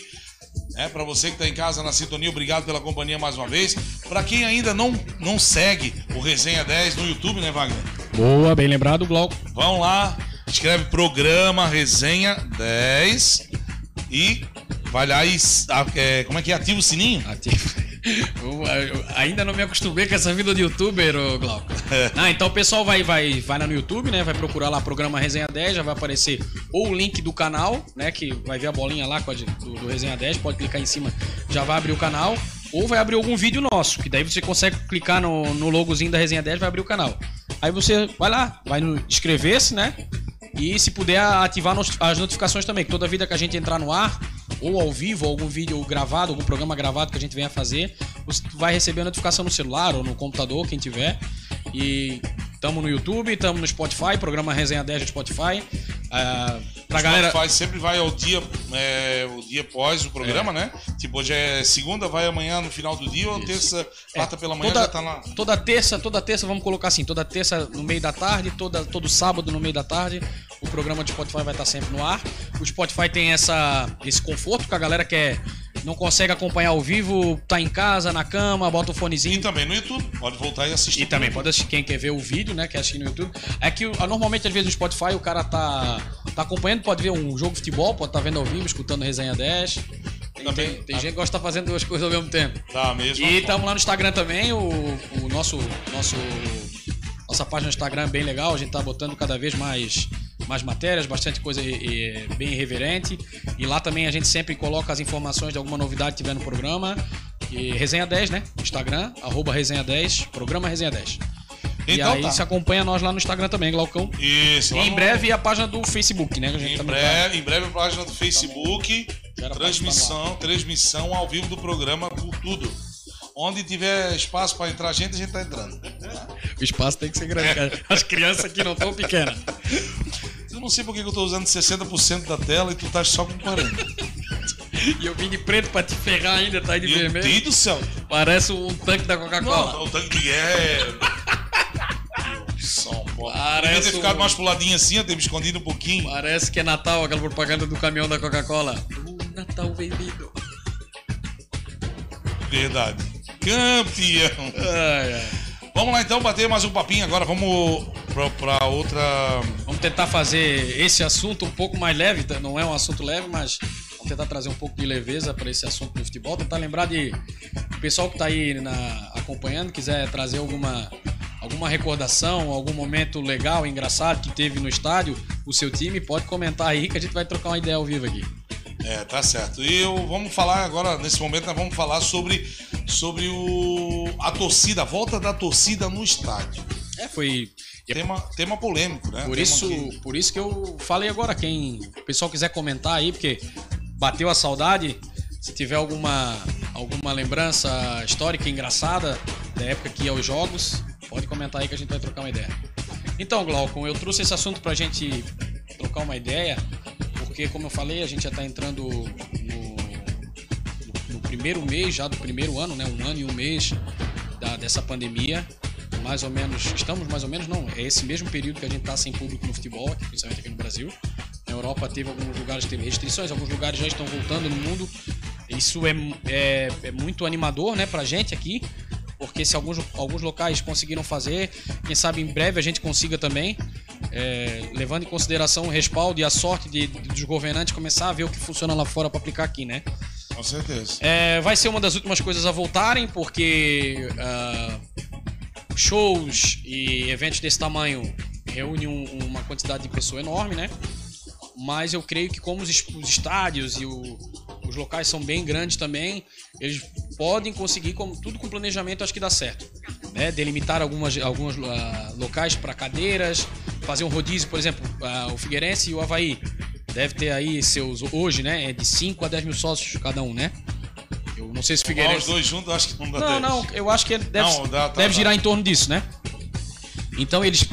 Speaker 3: É, para você que está em casa na sintonia, obrigado pela companhia mais uma vez. Para quem ainda não, não segue o Resenha 10 no YouTube, né, Wagner?
Speaker 4: Boa, bem lembrado, Glauco.
Speaker 3: Vão lá, escreve programa Resenha 10 e vai lá e é, como é que é? Ativa o sininho? <laughs>
Speaker 4: Eu, eu ainda não me acostumei com essa vida de youtuber, Glauco. Ah, então o pessoal vai, vai, vai lá no YouTube, né? Vai procurar lá programa Resenha 10, já vai aparecer ou o link do canal, né? Que vai ver a bolinha lá do, do Resenha 10, pode clicar em cima, já vai abrir o canal. Ou vai abrir algum vídeo nosso, que daí você consegue clicar no, no logozinho da Resenha 10 vai abrir o canal. Aí você vai lá, vai no inscrever-se, né? E se puder ativar as notificações também, que toda vida que a gente entrar no ar, ou ao vivo, algum vídeo gravado, algum programa gravado que a gente venha fazer, você vai receber a notificação no celular ou no computador, quem tiver. E tamo no YouTube, tamo no Spotify, programa Resenha 10 do Spotify. Ah, pra galera.
Speaker 3: Spotify sempre vai ao dia, é, o dia após o programa, né? Tipo, hoje é segunda, vai amanhã no final do dia, ou terça, quarta pela manhã
Speaker 4: toda,
Speaker 3: já tá lá.
Speaker 4: toda terça, toda terça, vamos colocar assim, toda terça no meio da tarde, toda, todo sábado no meio da tarde, o programa de Spotify vai estar sempre no ar. O Spotify tem essa, esse conforto que a galera quer, não consegue acompanhar ao vivo, tá em casa, na cama, bota o
Speaker 3: E
Speaker 4: fonezinho.
Speaker 3: também no YouTube, pode voltar e assistir.
Speaker 4: E também pode assistir, quem quer ver o vídeo, né? Quer assistir no YouTube. É que ah, normalmente, às vezes, no Spotify, o cara tá, tá acompanhando, pode ver um jogo de futebol, pode estar vendo ao vivo, escutando resenha 10. Tem,
Speaker 3: Também.
Speaker 4: tem, tem gente que gosta de estar fazendo duas coisas ao mesmo tempo.
Speaker 3: Tá mesmo.
Speaker 4: E estamos lá no Instagram também, o, o nosso, nosso. Nossa página no Instagram é bem legal, a gente tá botando cada vez mais, mais matérias, bastante coisa e- e bem irreverente. E lá também a gente sempre coloca as informações de alguma novidade que tiver no programa. E Resenha 10, né? Instagram, arroba Resenha 10, programa Resenha 10. e
Speaker 3: Então
Speaker 4: aí
Speaker 3: tá.
Speaker 4: se acompanha nós lá no Instagram também, Glaucão.
Speaker 3: Isso,
Speaker 4: E em breve a página do Facebook, né?
Speaker 3: Em
Speaker 4: também
Speaker 3: breve, em breve a página do Facebook, transmissão, transmissão ao vivo do programa por tudo. Onde tiver espaço para entrar gente, a gente tá entrando.
Speaker 4: tá- O espaço tem que ser grande, cara. As crianças aqui não tão pequenas. <laughs>
Speaker 3: Eu não sei por que eu tô usando 60% da tela e tu tá só com 40. <laughs>
Speaker 4: E eu vim de preto pra te ferrar ainda, tá aí de
Speaker 3: Meu
Speaker 4: vermelho.
Speaker 3: Deus do céu.
Speaker 4: Parece um tanque da Coca-Cola.
Speaker 3: Não, o tanque de guerra. São Paulo.
Speaker 4: Parece
Speaker 3: Devia ter ficado
Speaker 4: um-
Speaker 3: mais puladinho assim, eu ter me escondido um pouquinho.
Speaker 4: Parece que é Natal, aquela propaganda do caminhão da Coca-Cola. O Natal vem vindo.
Speaker 3: Verdade. Campeão.
Speaker 4: Ai, ai.
Speaker 3: Vamos lá então, bater mais um papinho agora. Vamos pra outra.
Speaker 4: Vamos tentar fazer esse assunto um pouco mais leve. tá? Não é um assunto leve, mas vamos tentar trazer um pouco de leveza para esse assunto do futebol. Tentar lembrar de o pessoal que está aí na- acompanhando, quiser trazer alguma, alguma recordação, algum momento legal, engraçado que teve no estádio, o seu time, pode comentar aí que a gente vai trocar uma ideia ao vivo aqui.
Speaker 3: É, tá certo. E eu, vamos falar agora, nesse momento, nós vamos falar sobre, sobre o, a torcida, a volta da torcida no estádio.
Speaker 4: É, foi.
Speaker 3: Tema, tema polêmico, né?
Speaker 4: Por
Speaker 3: Tema
Speaker 4: isso,
Speaker 3: que-
Speaker 4: por isso que eu falei agora, quem o pessoal quiser comentar aí, porque bateu a saudade, se tiver alguma alguma lembrança histórica engraçada da época que ia aos jogos, pode comentar aí que a gente vai trocar uma ideia. Então, Glaucon, eu trouxe esse assunto pra gente trocar uma ideia, porque como eu falei, a gente já tá entrando no, no- no primeiro mês já do primeiro ano, né? Um ano e um mês da- dessa pandemia mais ou menos, estamos mais ou menos, não, é esse mesmo período que a gente está sem público no futebol, aqui, principalmente aqui no Brasil. Na Europa teve alguns lugares que teve restrições, alguns lugares já estão voltando no mundo. Isso é, é, é muito animador, né, pra gente aqui, porque se alguns, alguns locais conseguiram fazer, quem sabe em breve a gente consiga também, é, levando em consideração o respaldo e a sorte de, de- dos governantes começar a ver o que funciona lá fora para aplicar aqui, né?
Speaker 3: Com certeza.
Speaker 4: É, vai ser uma das últimas coisas a voltarem, porque ah, shows e eventos desse tamanho reúnem um- uma quantidade de pessoa enorme, né? Mas eu creio que como os, os estádios e o- os locais são bem grandes também, eles podem conseguir, como tudo com planejamento, acho que dá certo. Né? Delimitar algumas, alguns ah, locais para cadeiras, fazer um rodízio, por exemplo, ah, o Figueirense e o Havaí. Deve ter aí seus, hoje, né? É de 5 a 10 mil sócios cada um, né? Eu não sei se o
Speaker 3: Os
Speaker 4: Figueirense.
Speaker 3: dois juntos, acho que não dá
Speaker 4: Não,
Speaker 3: dez.
Speaker 4: não, eu acho que deve,
Speaker 3: Não, dá, tá,
Speaker 4: deve
Speaker 3: tá.
Speaker 4: girar em torno disso, né? Então eles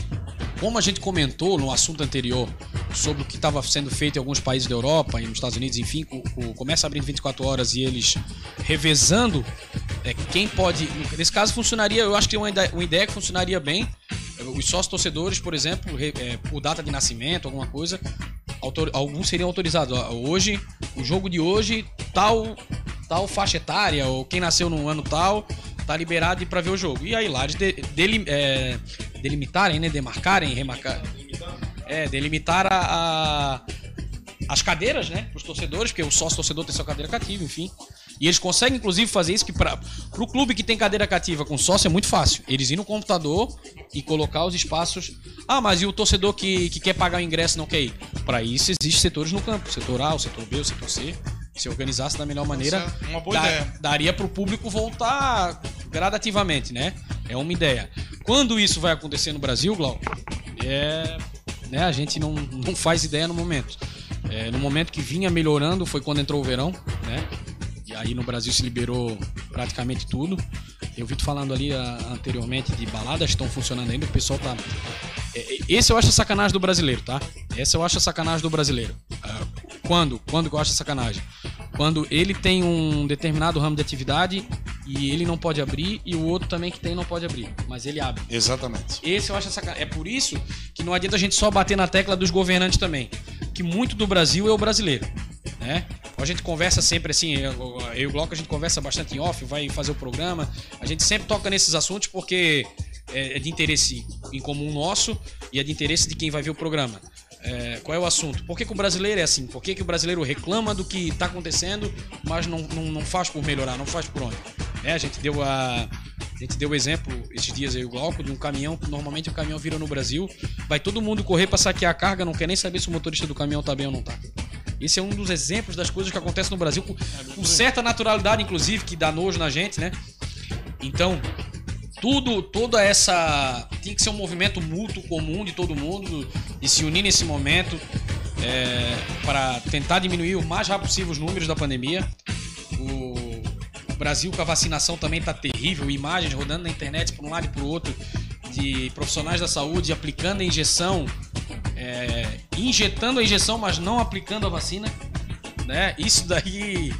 Speaker 4: como a gente comentou no assunto anterior sobre o que estava sendo feito em alguns países da Europa e nos Estados Unidos, enfim, o, o começa abrindo 24 horas e eles revezando é, quem pode. Nesse caso funcionaria, eu acho que uma ideia, uma ideia que funcionaria bem. Os sócios torcedores, por exemplo, re- é, por data de nascimento, alguma coisa, autor- alguns seriam autorizados. Hoje, o jogo de hoje, tal, tal faixa etária, ou quem nasceu no ano tal, tá liberado para ver o jogo. E aí lá eles de- delim- é, delimitarem, né? Demarcarem, remarcar. É, delimitar a, a- as cadeiras, né? Os torcedores, porque o sócio torcedor tem sua cadeira cativa, enfim. E eles conseguem, inclusive, fazer isso que para o clube que tem cadeira cativa com sócio é muito fácil. Eles ir no computador e colocar os espaços. Ah, mas e o torcedor que, que quer pagar o ingresso não quer ir? Para isso existem setores no campo: setor A, o setor B, o setor C. Se organizasse da melhor maneira,
Speaker 3: é
Speaker 4: daria para o público voltar gradativamente, né? É uma ideia. Quando isso vai acontecer no Brasil, Glau, é, né, a gente não, não faz ideia no momento. É, no momento que vinha melhorando foi quando entrou o verão, né? Aí no Brasil se liberou praticamente tudo. Eu vi tu falando ali ah, anteriormente de baladas estão funcionando ainda, o pessoal tá. É, é, esse eu acho a sacanagem do brasileiro, tá? Essa eu acho a sacanagem do brasileiro. Ah, quando? Quando que eu acho a sacanagem? Quando ele tem um determinado ramo de atividade e ele não pode abrir e o outro também que tem não pode abrir, mas ele abre.
Speaker 3: Exatamente.
Speaker 4: Esse eu acho sacanagem. É por isso que não adianta a gente só bater na tecla dos governantes também. Que muito do Brasil é o brasileiro. Né? A gente conversa sempre assim, eu e o Glauco a gente conversa bastante em off, vai fazer o programa. A gente sempre toca nesses assuntos porque é é de interesse em comum nosso e é de interesse de quem vai ver o programa. É, qual é o assunto? Por que, que o brasileiro é assim? Por que, que o brasileiro reclama do que está acontecendo, mas não, não, não faz por melhorar, não faz por onde? É, a gente deu a. A gente deu o exemplo esses dias aí, o Glauco, de um caminhão, normalmente o caminhão vira no Brasil, vai todo mundo correr para saquear a carga, não quer nem saber se o motorista do caminhão tá bem ou não tá. Esse é um dos exemplos das coisas que acontecem no Brasil, com, com certa naturalidade, inclusive, que dá nojo na gente, né? Então, tudo, toda essa. Tem que ser um movimento mútuo, comum de todo mundo, e se unir nesse momento é, para tentar diminuir o mais rápido possível os números da pandemia. O, o Brasil com a vacinação também está terrível, imagens rodando na internet por um lado e por outro de profissionais da saúde aplicando a injeção, é, injetando a injeção, mas não aplicando a vacina. Né? Isso daí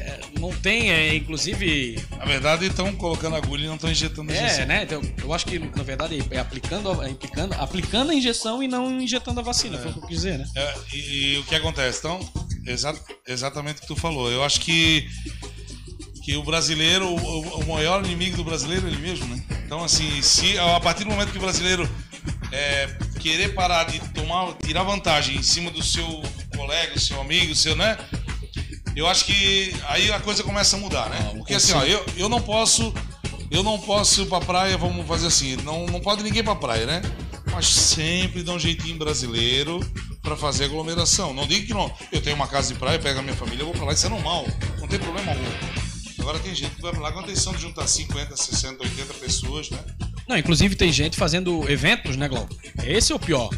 Speaker 4: é, não tem, é, inclusive
Speaker 3: Na verdade, estão colocando agulha e não estão injetando
Speaker 4: é,
Speaker 3: injeção.
Speaker 4: né? Então, eu acho que, na verdade, é aplicando, a- é aplicando, aplicando a injeção e não injetando a vacina, foi o que eu quis dizer, né?
Speaker 3: É, e, e o que acontece? Então, exa- exatamente o que tu falou. Eu acho que, que o brasileiro, o, o maior inimigo do brasileiro é ele mesmo, né? Então, assim, se a partir do momento que o brasileiro é, querer parar de tomar, tirar vantagem em cima do seu colega, do seu amigo, seu, né? Eu acho que aí a coisa começa a mudar, né?
Speaker 4: Ah,
Speaker 3: Porque assim, ó, eu, eu não posso. Eu não posso ir pra praia, vamos fazer assim, não, não pode ninguém ir pra praia, né? Mas sempre dá um jeitinho brasileiro pra fazer aglomeração. Não digo que não. Eu tenho uma casa de praia, pego a minha família, eu vou pra lá, isso é normal. Não tem problema algum. Agora tem gente que vai pra lá com a intenção de juntar 50, 60, 80 pessoas, né?
Speaker 4: Não, inclusive tem gente fazendo eventos, né, Glauco? Esse é o pior.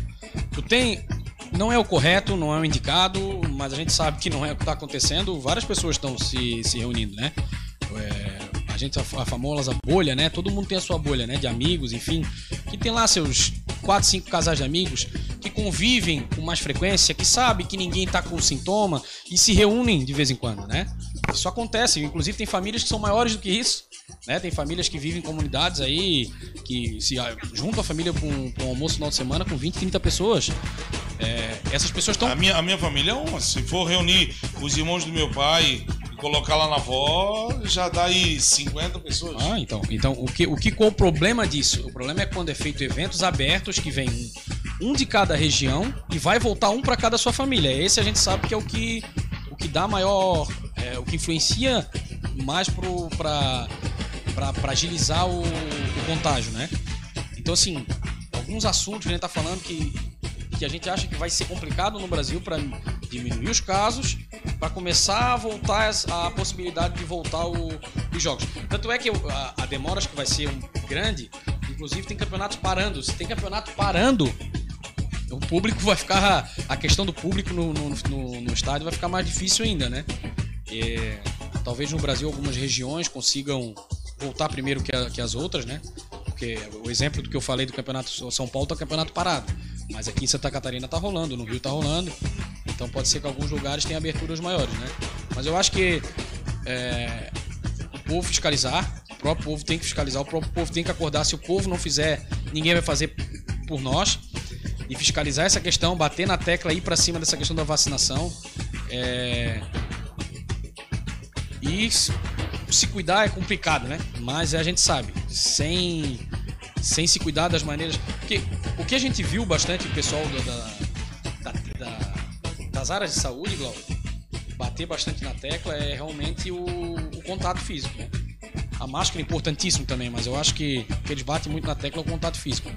Speaker 4: Tu tem. Não é o correto, não é o indicado, mas a gente sabe que não é o que está acontecendo. Várias pessoas estão se, se reunindo, né? É, a gente, a, a famosa bolha, né? Todo mundo tem a sua bolha, né? De amigos, enfim. Que tem lá seus quatro, cinco casais de amigos que convivem com mais frequência, que sabe que ninguém tá com sintoma e se reúnem de vez em quando, né? Isso acontece. Inclusive tem famílias que são maiores do que isso. Né? Tem famílias que vivem em comunidades aí que se ah, juntam a família para um, pra um almoço no final de semana com 20, 30 pessoas. É, essas pessoas estão
Speaker 3: A minha, a minha família é uma. Se for reunir os irmãos do meu pai e colocar lá na avó, já dá aí 50 pessoas.
Speaker 4: Ah, então, então o que, o que qual o problema disso? O problema é quando é feito eventos abertos que vem um, um de cada região e vai voltar um para cada sua família. Esse a gente sabe que é o que o que dá maior, é, o que influencia mais para agilizar o, o contágio, né? Então assim, alguns assuntos que a gente tá falando que que a gente acha que vai ser complicado no Brasil para diminuir os casos, para começar a voltar a possibilidade de voltar o- os jogos. Tanto é que a, a demora acho que vai ser um- grande, inclusive tem campeonatos parando. Se tem campeonato parando, o público vai ficar. A questão do público no, no, no- no estádio vai ficar mais difícil ainda, né? É, talvez no Brasil algumas regiões consigam voltar primeiro que, a- que as outras, né? Porque o exemplo do que eu falei do campeonato São Paulo tá campeonato parado. Mas aqui em Santa Catarina tá rolando, no Rio tá rolando. Então pode ser que alguns lugares tenham aberturas maiores, né? Mas eu acho que é, o povo fiscalizar, o próprio povo tem que fiscalizar, o próprio povo tem que acordar. Se o povo não fizer, ninguém vai fazer por nós. E fiscalizar essa questão, bater na tecla, ir para cima dessa questão da vacinação. É... E se- cuidar é complicado, né? Mas a gente sabe, sem, sem se cuidar das maneiras. Porque o que a gente viu bastante, o pessoal da, da- da- da- das áreas de saúde, Glauco, bater bastante na tecla é realmente o, o contato físico, né? A máscara é importantíssimo também, mas eu acho que que eles batem muito na tecla o contato físico.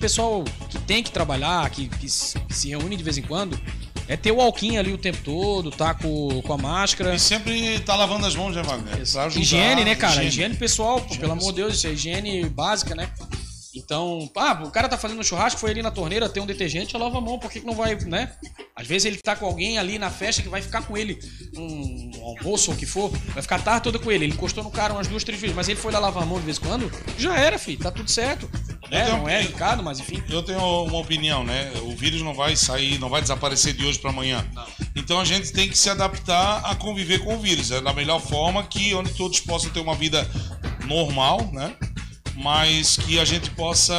Speaker 4: Pessoal que tem que trabalhar, que, que se reúne de vez em quando, é ter o alquinho ali o tempo todo, tá com, com a máscara.
Speaker 3: E sempre tá lavando as mãos, né, Wagner? Ajudar,
Speaker 4: Higiene, né, cara? Higiene, pessoal, pô, pelo amor de Deus, isso é higiene básica, né? Então, ah, o cara tá fazendo um churrasco, foi ali na torneira, tem um detergente, lava a mão, por que, que não vai, né? Às vezes ele tá com alguém ali na festa que vai ficar com ele, um almoço ou o que for, vai ficar a tarde toda com ele. Ele encostou no cara umas duas, três vezes, mas ele foi lá lavar a mão de vez em quando, já era, filho, tá tudo certo. É,
Speaker 3: tenho-
Speaker 4: não é delicado, mas enfim.
Speaker 3: Eu tenho uma opinião, né? O vírus não vai sair, não vai desaparecer de hoje para amanhã. Então a gente tem que se adaptar a conviver com o vírus. É da melhor forma que onde todos possam ter uma vida normal, né? Mas que a gente possa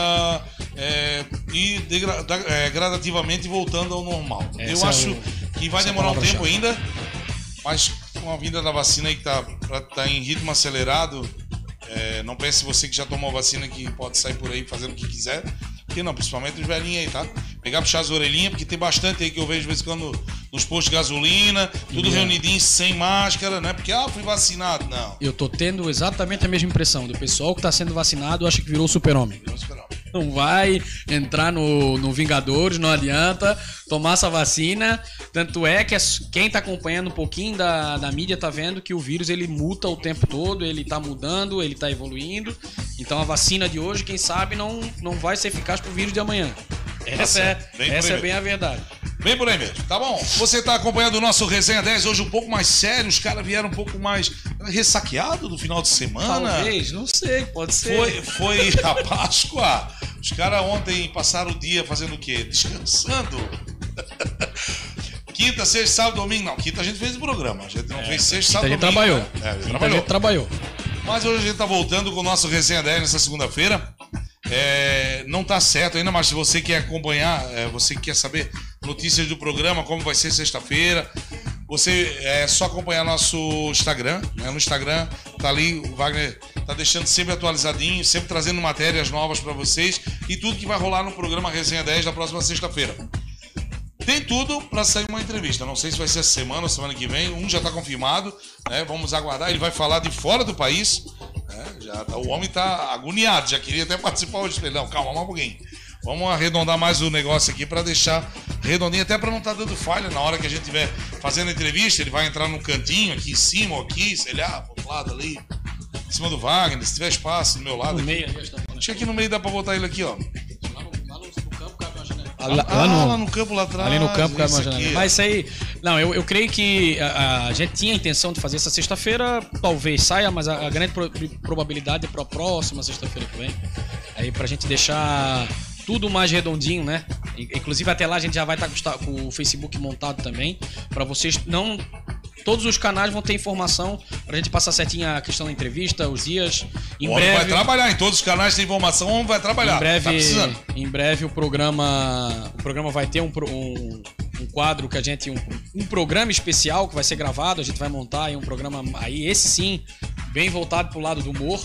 Speaker 3: é, ir degra- é, gradativamente voltando ao normal.
Speaker 4: Essa
Speaker 3: Eu
Speaker 4: é
Speaker 3: acho que vai
Speaker 4: essa é
Speaker 3: demorar um tempo ainda, mas com a vinda da vacina aí que tá, pra- tá em ritmo acelerado, é, não pense você que já tomou vacina que pode sair por aí fazendo o que quiser. Que não, principalmente os velhinhos aí, tá? Pegar, puxar as orelhinhas, porque tem bastante aí que eu vejo de vez em quando nos postos de gasolina, tudo
Speaker 4: Yeah.
Speaker 3: reunidinho sem máscara, né? Porque, ah, fui vacinado. Não.
Speaker 4: Eu tô tendo exatamente a mesma impressão do pessoal que tá sendo vacinado acha que virou super-homem.
Speaker 3: Vamos esperar.
Speaker 4: Não vai entrar no, no Vingadores, não adianta tomar essa vacina. Tanto é que quem tá acompanhando um pouquinho da, da mídia tá vendo que o vírus ele muta o tempo todo, ele tá mudando, ele tá evoluindo. Então a vacina de hoje, quem sabe, não, não vai ser eficaz pro vírus de amanhã. Essa, é,
Speaker 3: certo. Bem por
Speaker 4: essa é bem a verdade.
Speaker 3: Bem por aí mesmo, tá bom? Você tá acompanhando o nosso Resenha 10 hoje um pouco mais sério, os caras vieram um pouco mais ressaqueado do final de semana.
Speaker 4: Talvez, não sei, pode ser.
Speaker 3: Foi, foi <laughs> a Páscoa. Os caras ontem passaram o dia fazendo o quê? Descansando. Quinta, sexta, sábado, domingo. Não, quinta a gente fez o programa. A gente não fez sexta,
Speaker 4: a
Speaker 3: sábado,
Speaker 4: gente
Speaker 3: domingo.
Speaker 4: trabalhou.
Speaker 3: né? É, a gente
Speaker 4: Então a
Speaker 3: trabalhou.
Speaker 4: gente trabalhou.
Speaker 3: Mas hoje a gente tá voltando com o nosso Resenha 10 nessa segunda-feira. É, não tá certo ainda, mas se você quer acompanhar, é, você quer saber notícias do programa, como vai ser sexta-feira, você é só acompanhar nosso Instagram. né? No Instagram tá ali, o Wagner tá deixando sempre atualizadinho, sempre trazendo matérias novas para vocês e tudo que vai rolar no programa Resenha 10 da próxima sexta-feira. Tem tudo para sair uma entrevista. Não sei se vai ser essa semana ou semana que vem. Um já está confirmado. Né? Vamos aguardar. Ele vai falar de fora do país. Né? Já tá- o homem está agoniado. Já queria até participar hoje. Falei, Não, calma, mais um pouquinho. Vamos arredondar mais o negócio aqui para deixar redondinho, até para não estar dando falha na hora que a gente estiver fazendo a entrevista. Ele vai entrar num cantinho aqui em cima ou aqui, sei lá, pro outro lado ali, em cima do Wagner. Se tiver espaço do meu lado.
Speaker 4: No
Speaker 3: aqui.
Speaker 4: meio, tá.
Speaker 3: Acho que aqui no meio dá para botar ele aqui, ó.
Speaker 4: Uma janela.
Speaker 3: Ah,
Speaker 4: Lá- lá no-
Speaker 3: lá no campo lá atrás.
Speaker 4: Ali no campo, cara,
Speaker 3: aqui, ó.
Speaker 4: Mas isso aí. Não, eu, eu creio que a, a gente tinha a intenção de fazer essa sexta-feira, talvez saia, mas a, a grande pro- probabilidade é para a próxima sexta-feira que vem. Aí pra gente deixar tudo mais redondinho, né? In- Inclusive até lá a gente já vai estar com, o Facebook montado também, Pra vocês não. Todos os canais vão ter informação pra gente passar certinho a questão da entrevista, os dias. Em
Speaker 3: o homem vai
Speaker 4: breve.
Speaker 3: trabalhar em todos os canais tem informação, o homem vai trabalhar.
Speaker 4: Em breve,
Speaker 3: Tá
Speaker 4: em breve o programa, o programa vai ter um, um, um quadro que a gente um, um programa especial que vai ser gravado, a gente vai montar aí um programa aí esse sim bem voltado pro lado do humor.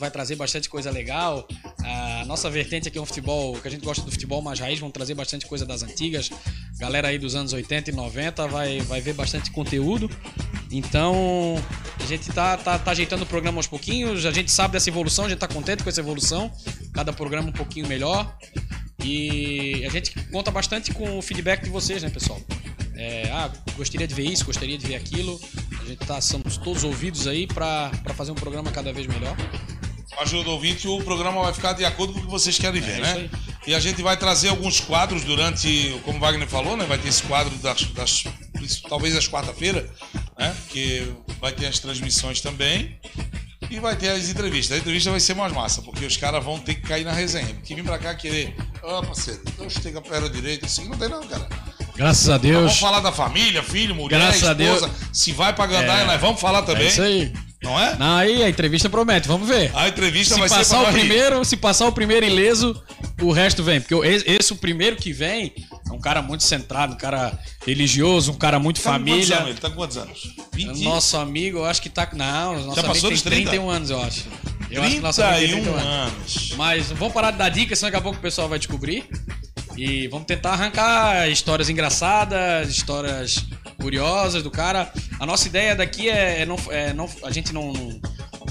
Speaker 4: Vai trazer bastante coisa legal. A nossa vertente aqui é um futebol, que a gente gosta do futebol mais raiz, vão trazer bastante coisa das antigas. Galera aí dos anos 80 e 90 vai, vai ver bastante conteúdo. Então, a gente tá, tá, tá ajeitando o programa aos pouquinhos, a gente sabe dessa evolução, a gente tá contente com essa evolução. Cada programa um pouquinho melhor. E a gente conta bastante com o feedback de vocês, né, pessoal? É, ah, gostaria de ver isso, gostaria de ver aquilo. A gente tá, somos todos ouvidos aí pra fazer um programa cada vez melhor.
Speaker 3: Ajuda o ouvinte, o programa vai ficar de acordo com o que vocês querem ver,
Speaker 4: É
Speaker 3: né? E a gente vai trazer alguns quadros durante, como o Wagner falou, né? Vai ter esse quadro das, das talvez às quarta-feira, né? Que vai ter as transmissões também. E vai ter as entrevistas. A entrevista vai ser mais massa, porque os caras vão ter que cair na resenha. Que vir pra cá querer. Ó, parceiro, eu chego a perna direita. Assim não tem, não, cara.
Speaker 4: Graças a
Speaker 3: Vamos
Speaker 4: Deus.
Speaker 3: falar da família, filho, mulher,
Speaker 4: Graças a
Speaker 3: esposa.
Speaker 4: Deus.
Speaker 3: Se vai pra Gandaia,
Speaker 4: É.
Speaker 3: nós vamos falar também.
Speaker 4: É isso aí.
Speaker 3: Não é?
Speaker 4: Não, aí a entrevista promete, vamos ver.
Speaker 3: A entrevista
Speaker 4: Se
Speaker 3: vai ser
Speaker 4: passar
Speaker 3: pra
Speaker 4: o primeiro, se passar o primeiro ileso, o resto vem. Porque esse, o primeiro que vem é um cara muito centrado, um cara religioso, um cara muito
Speaker 3: Tá
Speaker 4: família.
Speaker 3: anos ele? Tá com quantos anos? 20?
Speaker 4: Nosso amigo, eu acho que tá. Não, nosso
Speaker 3: Já
Speaker 4: amigo
Speaker 3: passou
Speaker 4: tem
Speaker 3: dos 30?
Speaker 4: 31 anos, eu acho. Eu acho que nosso amigo tem
Speaker 3: 31
Speaker 4: 31
Speaker 3: anos.
Speaker 4: Mas vamos parar de dar dicas, senão daqui a pouco o pessoal vai descobrir. E vamos tentar arrancar histórias engraçadas, histórias curiosas do cara. A nossa ideia daqui é, é não, é não- a gente não, não,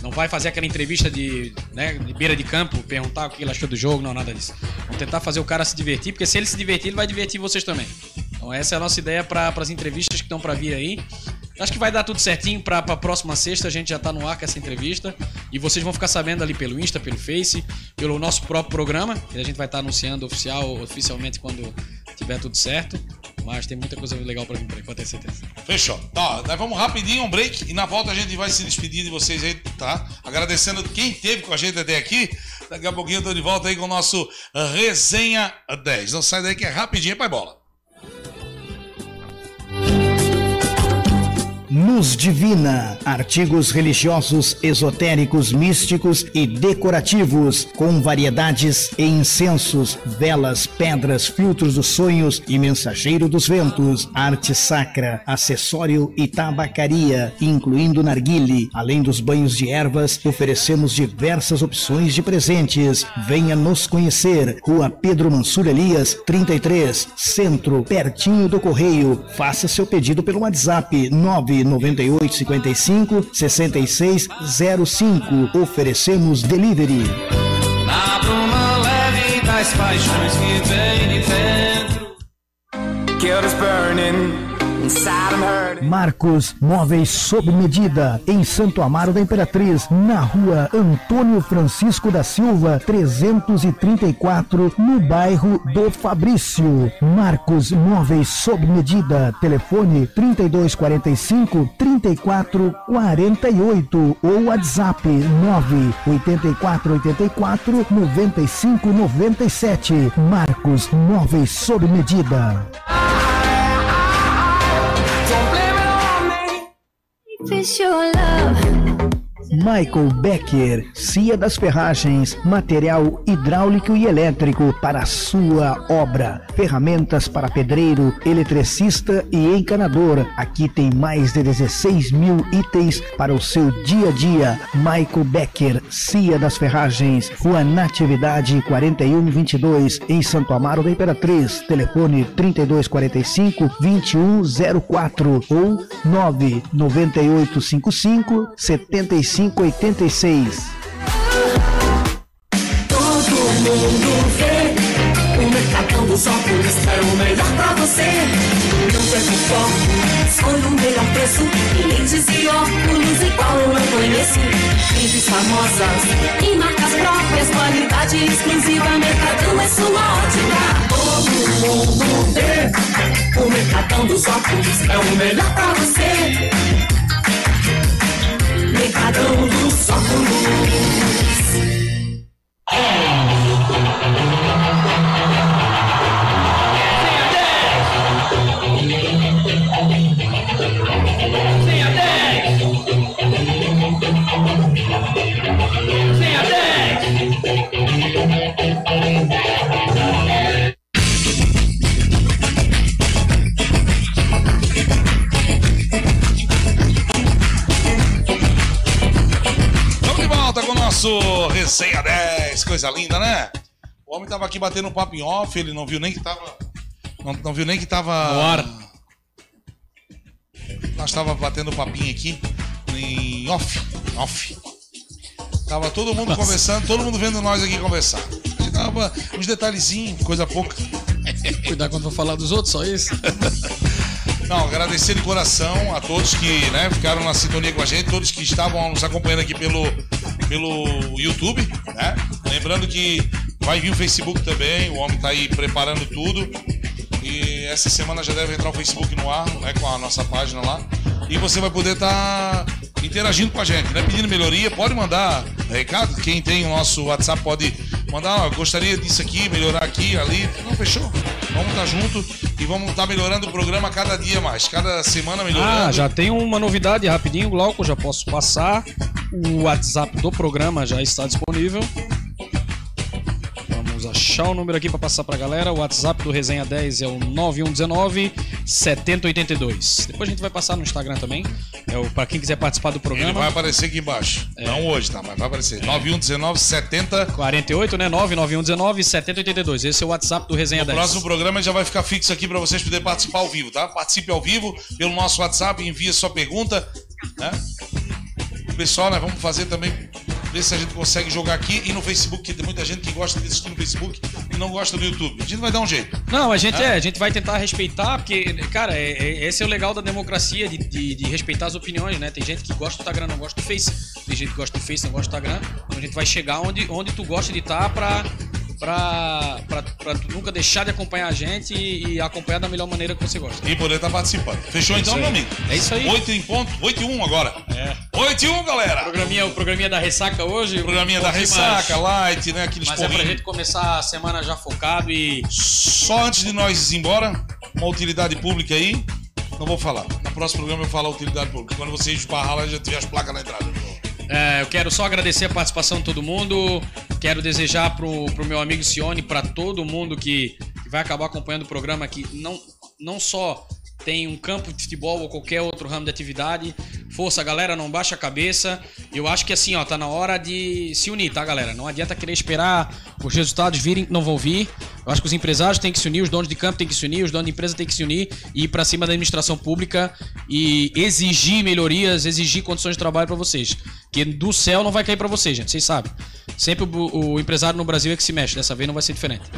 Speaker 4: não vai fazer aquela entrevista de, né, de beira de campo, perguntar o que ele achou do jogo, não, nada disso. Vamos tentar fazer o cara se divertir, porque se ele se divertir, ele vai divertir vocês também. Então essa é a nossa ideia para as entrevistas que estão para vir aí. Acho que vai dar tudo certinho para a próxima sexta. A gente já tá no ar com essa entrevista. E vocês vão ficar sabendo ali pelo Insta, pelo Face, pelo nosso próprio programa. Que a gente vai estar anunciando oficial, oficialmente quando tiver tudo certo. Mas tem muita coisa legal para vir por aí, pode certeza.
Speaker 3: Fechou. Tá, nós vamos rapidinho, um break, e na volta a gente vai se despedir de vocês aí, tá? Agradecendo quem esteve com a gente até aqui. Daqui a pouquinho eu tô de volta aí com o nosso Resenha 10. Não sai daí que é rapidinho, pai bola.
Speaker 7: Luz Divina, artigos religiosos, esotéricos, místicos e decorativos, com variedades em incensos, velas, pedras, filtros dos sonhos e mensageiro dos ventos, arte sacra, acessório e tabacaria, incluindo narguile. Além dos banhos de ervas, oferecemos diversas opções de presentes. Venha nos conhecer. Rua Pedro Mansur Elias, 33, Centro, pertinho do Correio. Faça seu pedido pelo WhatsApp 998 55 66 05. Oferecemos delivery.
Speaker 8: Na bruma leve das paixões que vem de dentro. Guilt is burning.
Speaker 7: Marcos Móveis sob medida, em Santo Amaro da Imperatriz, na rua Antônio Francisco da Silva, 334, no bairro do Fabrício. Marcos Móveis sob medida, telefone 3245 3448 ou WhatsApp 98484 9597. Marcos Móveis sob medida.
Speaker 8: Me.
Speaker 9: It's your love.
Speaker 7: Michael Becker, Cia das Ferragens, material hidráulico e elétrico para sua obra. Ferramentas para pedreiro, eletricista e encanador. Aqui tem mais de 16 mil itens para o seu dia a dia. Michael Becker, Cia das Ferragens, Rua Natividade 4122, em Santo Amaro da Imperatriz. Telefone 3245 2104 ou 99855 7586.
Speaker 10: Todo mundo vê o Mercadão dos Óculos é o melhor pra você. Não perca o foco, escolha o melhor preço. E lentes e óculos igual eu não conheço. Lentes famosas e marcas próprias, qualidade exclusiva. Mercadão é sua ótica. Todo mundo vê o Mercadão dos Óculos é o melhor pra você. Mercadão dos.
Speaker 2: Senha 10! Senha 10!
Speaker 3: 100 a 10, coisa linda, né? O homem tava aqui batendo um papo em off, ele não viu nem que tava. Não, não viu nem que tava.
Speaker 4: No ar.
Speaker 3: Nós tava batendo papinho aqui em off. Off. Tava todo mundo Nossa. conversando, todo mundo vendo nós aqui conversar. A gente tava uns detalhezinhos, coisa pouca.
Speaker 4: Cuidar quando for falar dos outros, só isso.
Speaker 3: Não, agradecer de coração a todos que né, ficaram na sintonia com a gente, todos que estavam nos acompanhando aqui pelo pelo YouTube, né? Lembrando que vai vir o Facebook também, o homem tá aí preparando tudo. E essa semana já deve entrar o Facebook no ar, né, com a nossa página lá. E você vai poder estar interagindo com a gente, né? Pedindo melhoria, pode mandar recado. Quem tem o nosso WhatsApp pode mandar, ó, gostaria disso aqui, melhorar aqui, ali. Não, fechou? Vamos estar junto e vamos estar melhorando o programa cada dia mais, cada semana melhorando.
Speaker 4: Ah, já tem uma novidade rapidinho, Glauco, já posso passar. O WhatsApp do programa já está disponível. Vamos achar o número aqui para passar pra galera. O WhatsApp do Resenha 10 é o 9119 7082. Depois a gente vai passar no Instagram também. É o para quem quiser participar do
Speaker 3: Ele
Speaker 4: programa.
Speaker 3: vai aparecer aqui embaixo. Não hoje, tá? Mas vai aparecer. 9119 70.
Speaker 4: 48, né? 99119 7082. Esse é o WhatsApp do Resenha
Speaker 3: No
Speaker 4: 10.
Speaker 3: próximo programa já vai ficar fixo aqui para vocês poderem participar ao vivo, tá? Participe ao vivo pelo nosso WhatsApp, envie sua pergunta, né? Pessoal, nós vamos fazer também, ver se a gente consegue jogar aqui e no Facebook, que tem muita gente que gosta de assistir no Facebook e não gosta do YouTube. A gente vai dar um jeito.
Speaker 4: Não, a gente
Speaker 3: Hã?
Speaker 4: é, a gente vai tentar respeitar, porque, cara, é- é- esse é o legal da democracia, de, de- de respeitar as opiniões, né? Tem gente que gosta do Instagram, não gosta do Face. Tem gente que gosta do Face, não gosta do Instagram. Então a gente vai chegar onde, onde tu gosta de estar pra, pra, pra, pra nunca deixar de acompanhar a gente e, e acompanhar da melhor maneira que você gosta.
Speaker 3: E poder estar participando. Fechou
Speaker 4: É
Speaker 3: então, meu amigo?
Speaker 4: É isso aí.
Speaker 3: 8 em ponto, 8 e 1 agora.
Speaker 4: É.
Speaker 3: 8 e 1, galera!
Speaker 4: Programinha, o programinha da ressaca hoje.
Speaker 3: Programinha
Speaker 4: um
Speaker 3: da ressaca,
Speaker 4: mais-
Speaker 3: light, né? Aqueles
Speaker 4: Mas é pra
Speaker 3: porrinhos.
Speaker 4: gente começar a semana já focado e.
Speaker 3: Só antes de nós ir embora, uma utilidade pública aí. Não vou falar. No próximo programa eu falo a utilidade pública. Quando você esbarrar lá, já tiver as placas na entrada.
Speaker 4: É, eu quero só agradecer a participação de todo mundo. Quero desejar pro, pro meu amigo Cione, para todo mundo que, que vai acabar acompanhando o programa, que não, não só tem um campo de futebol ou qualquer outro ramo de atividade. Força, galera, não baixa a cabeça. Eu acho que assim, ó, tá na hora de se unir, tá, galera? Não adianta querer esperar os resultados virem, que não vão vir. Eu acho que os empresários têm que se unir, os donos de campo têm que se unir, os donos de empresa têm que se unir e ir pra cima da administração pública e exigir melhorias, exigir condições de trabalho pra vocês. Que do céu não vai cair pra vocês, gente, vocês sabem. Sempre o, o empresário no Brasil é que se mexe, dessa vez não vai ser diferente.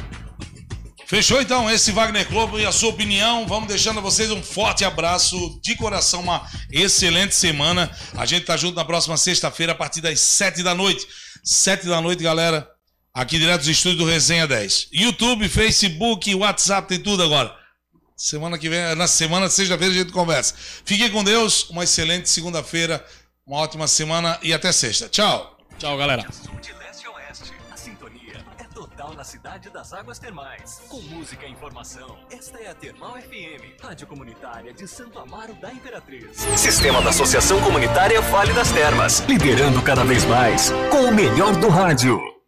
Speaker 3: Fechou então esse Wagner Globo e a sua opinião. Vamos deixando a vocês um forte abraço de coração, uma excelente semana. A gente tá junto na próxima sexta-feira a partir das 7 da noite. 7 da noite, galera. Aqui direto dos estúdios do Resenha 10. YouTube, Facebook, WhatsApp, tem tudo agora. Semana que vem, na semana, sexta-feira, a gente conversa. Fiquem com Deus, uma excelente segunda-feira, uma ótima semana e até sexta. Tchau.
Speaker 4: Tchau, galera.
Speaker 1: De leste a oeste, a sintonia é total na cidade das águas termais. Com música e informação, esta é a Termal FM, rádio comunitária de Santo Amaro da Imperatriz. Sistema da Associação Comunitária Vale das Termas, liderando cada vez mais com o melhor do rádio.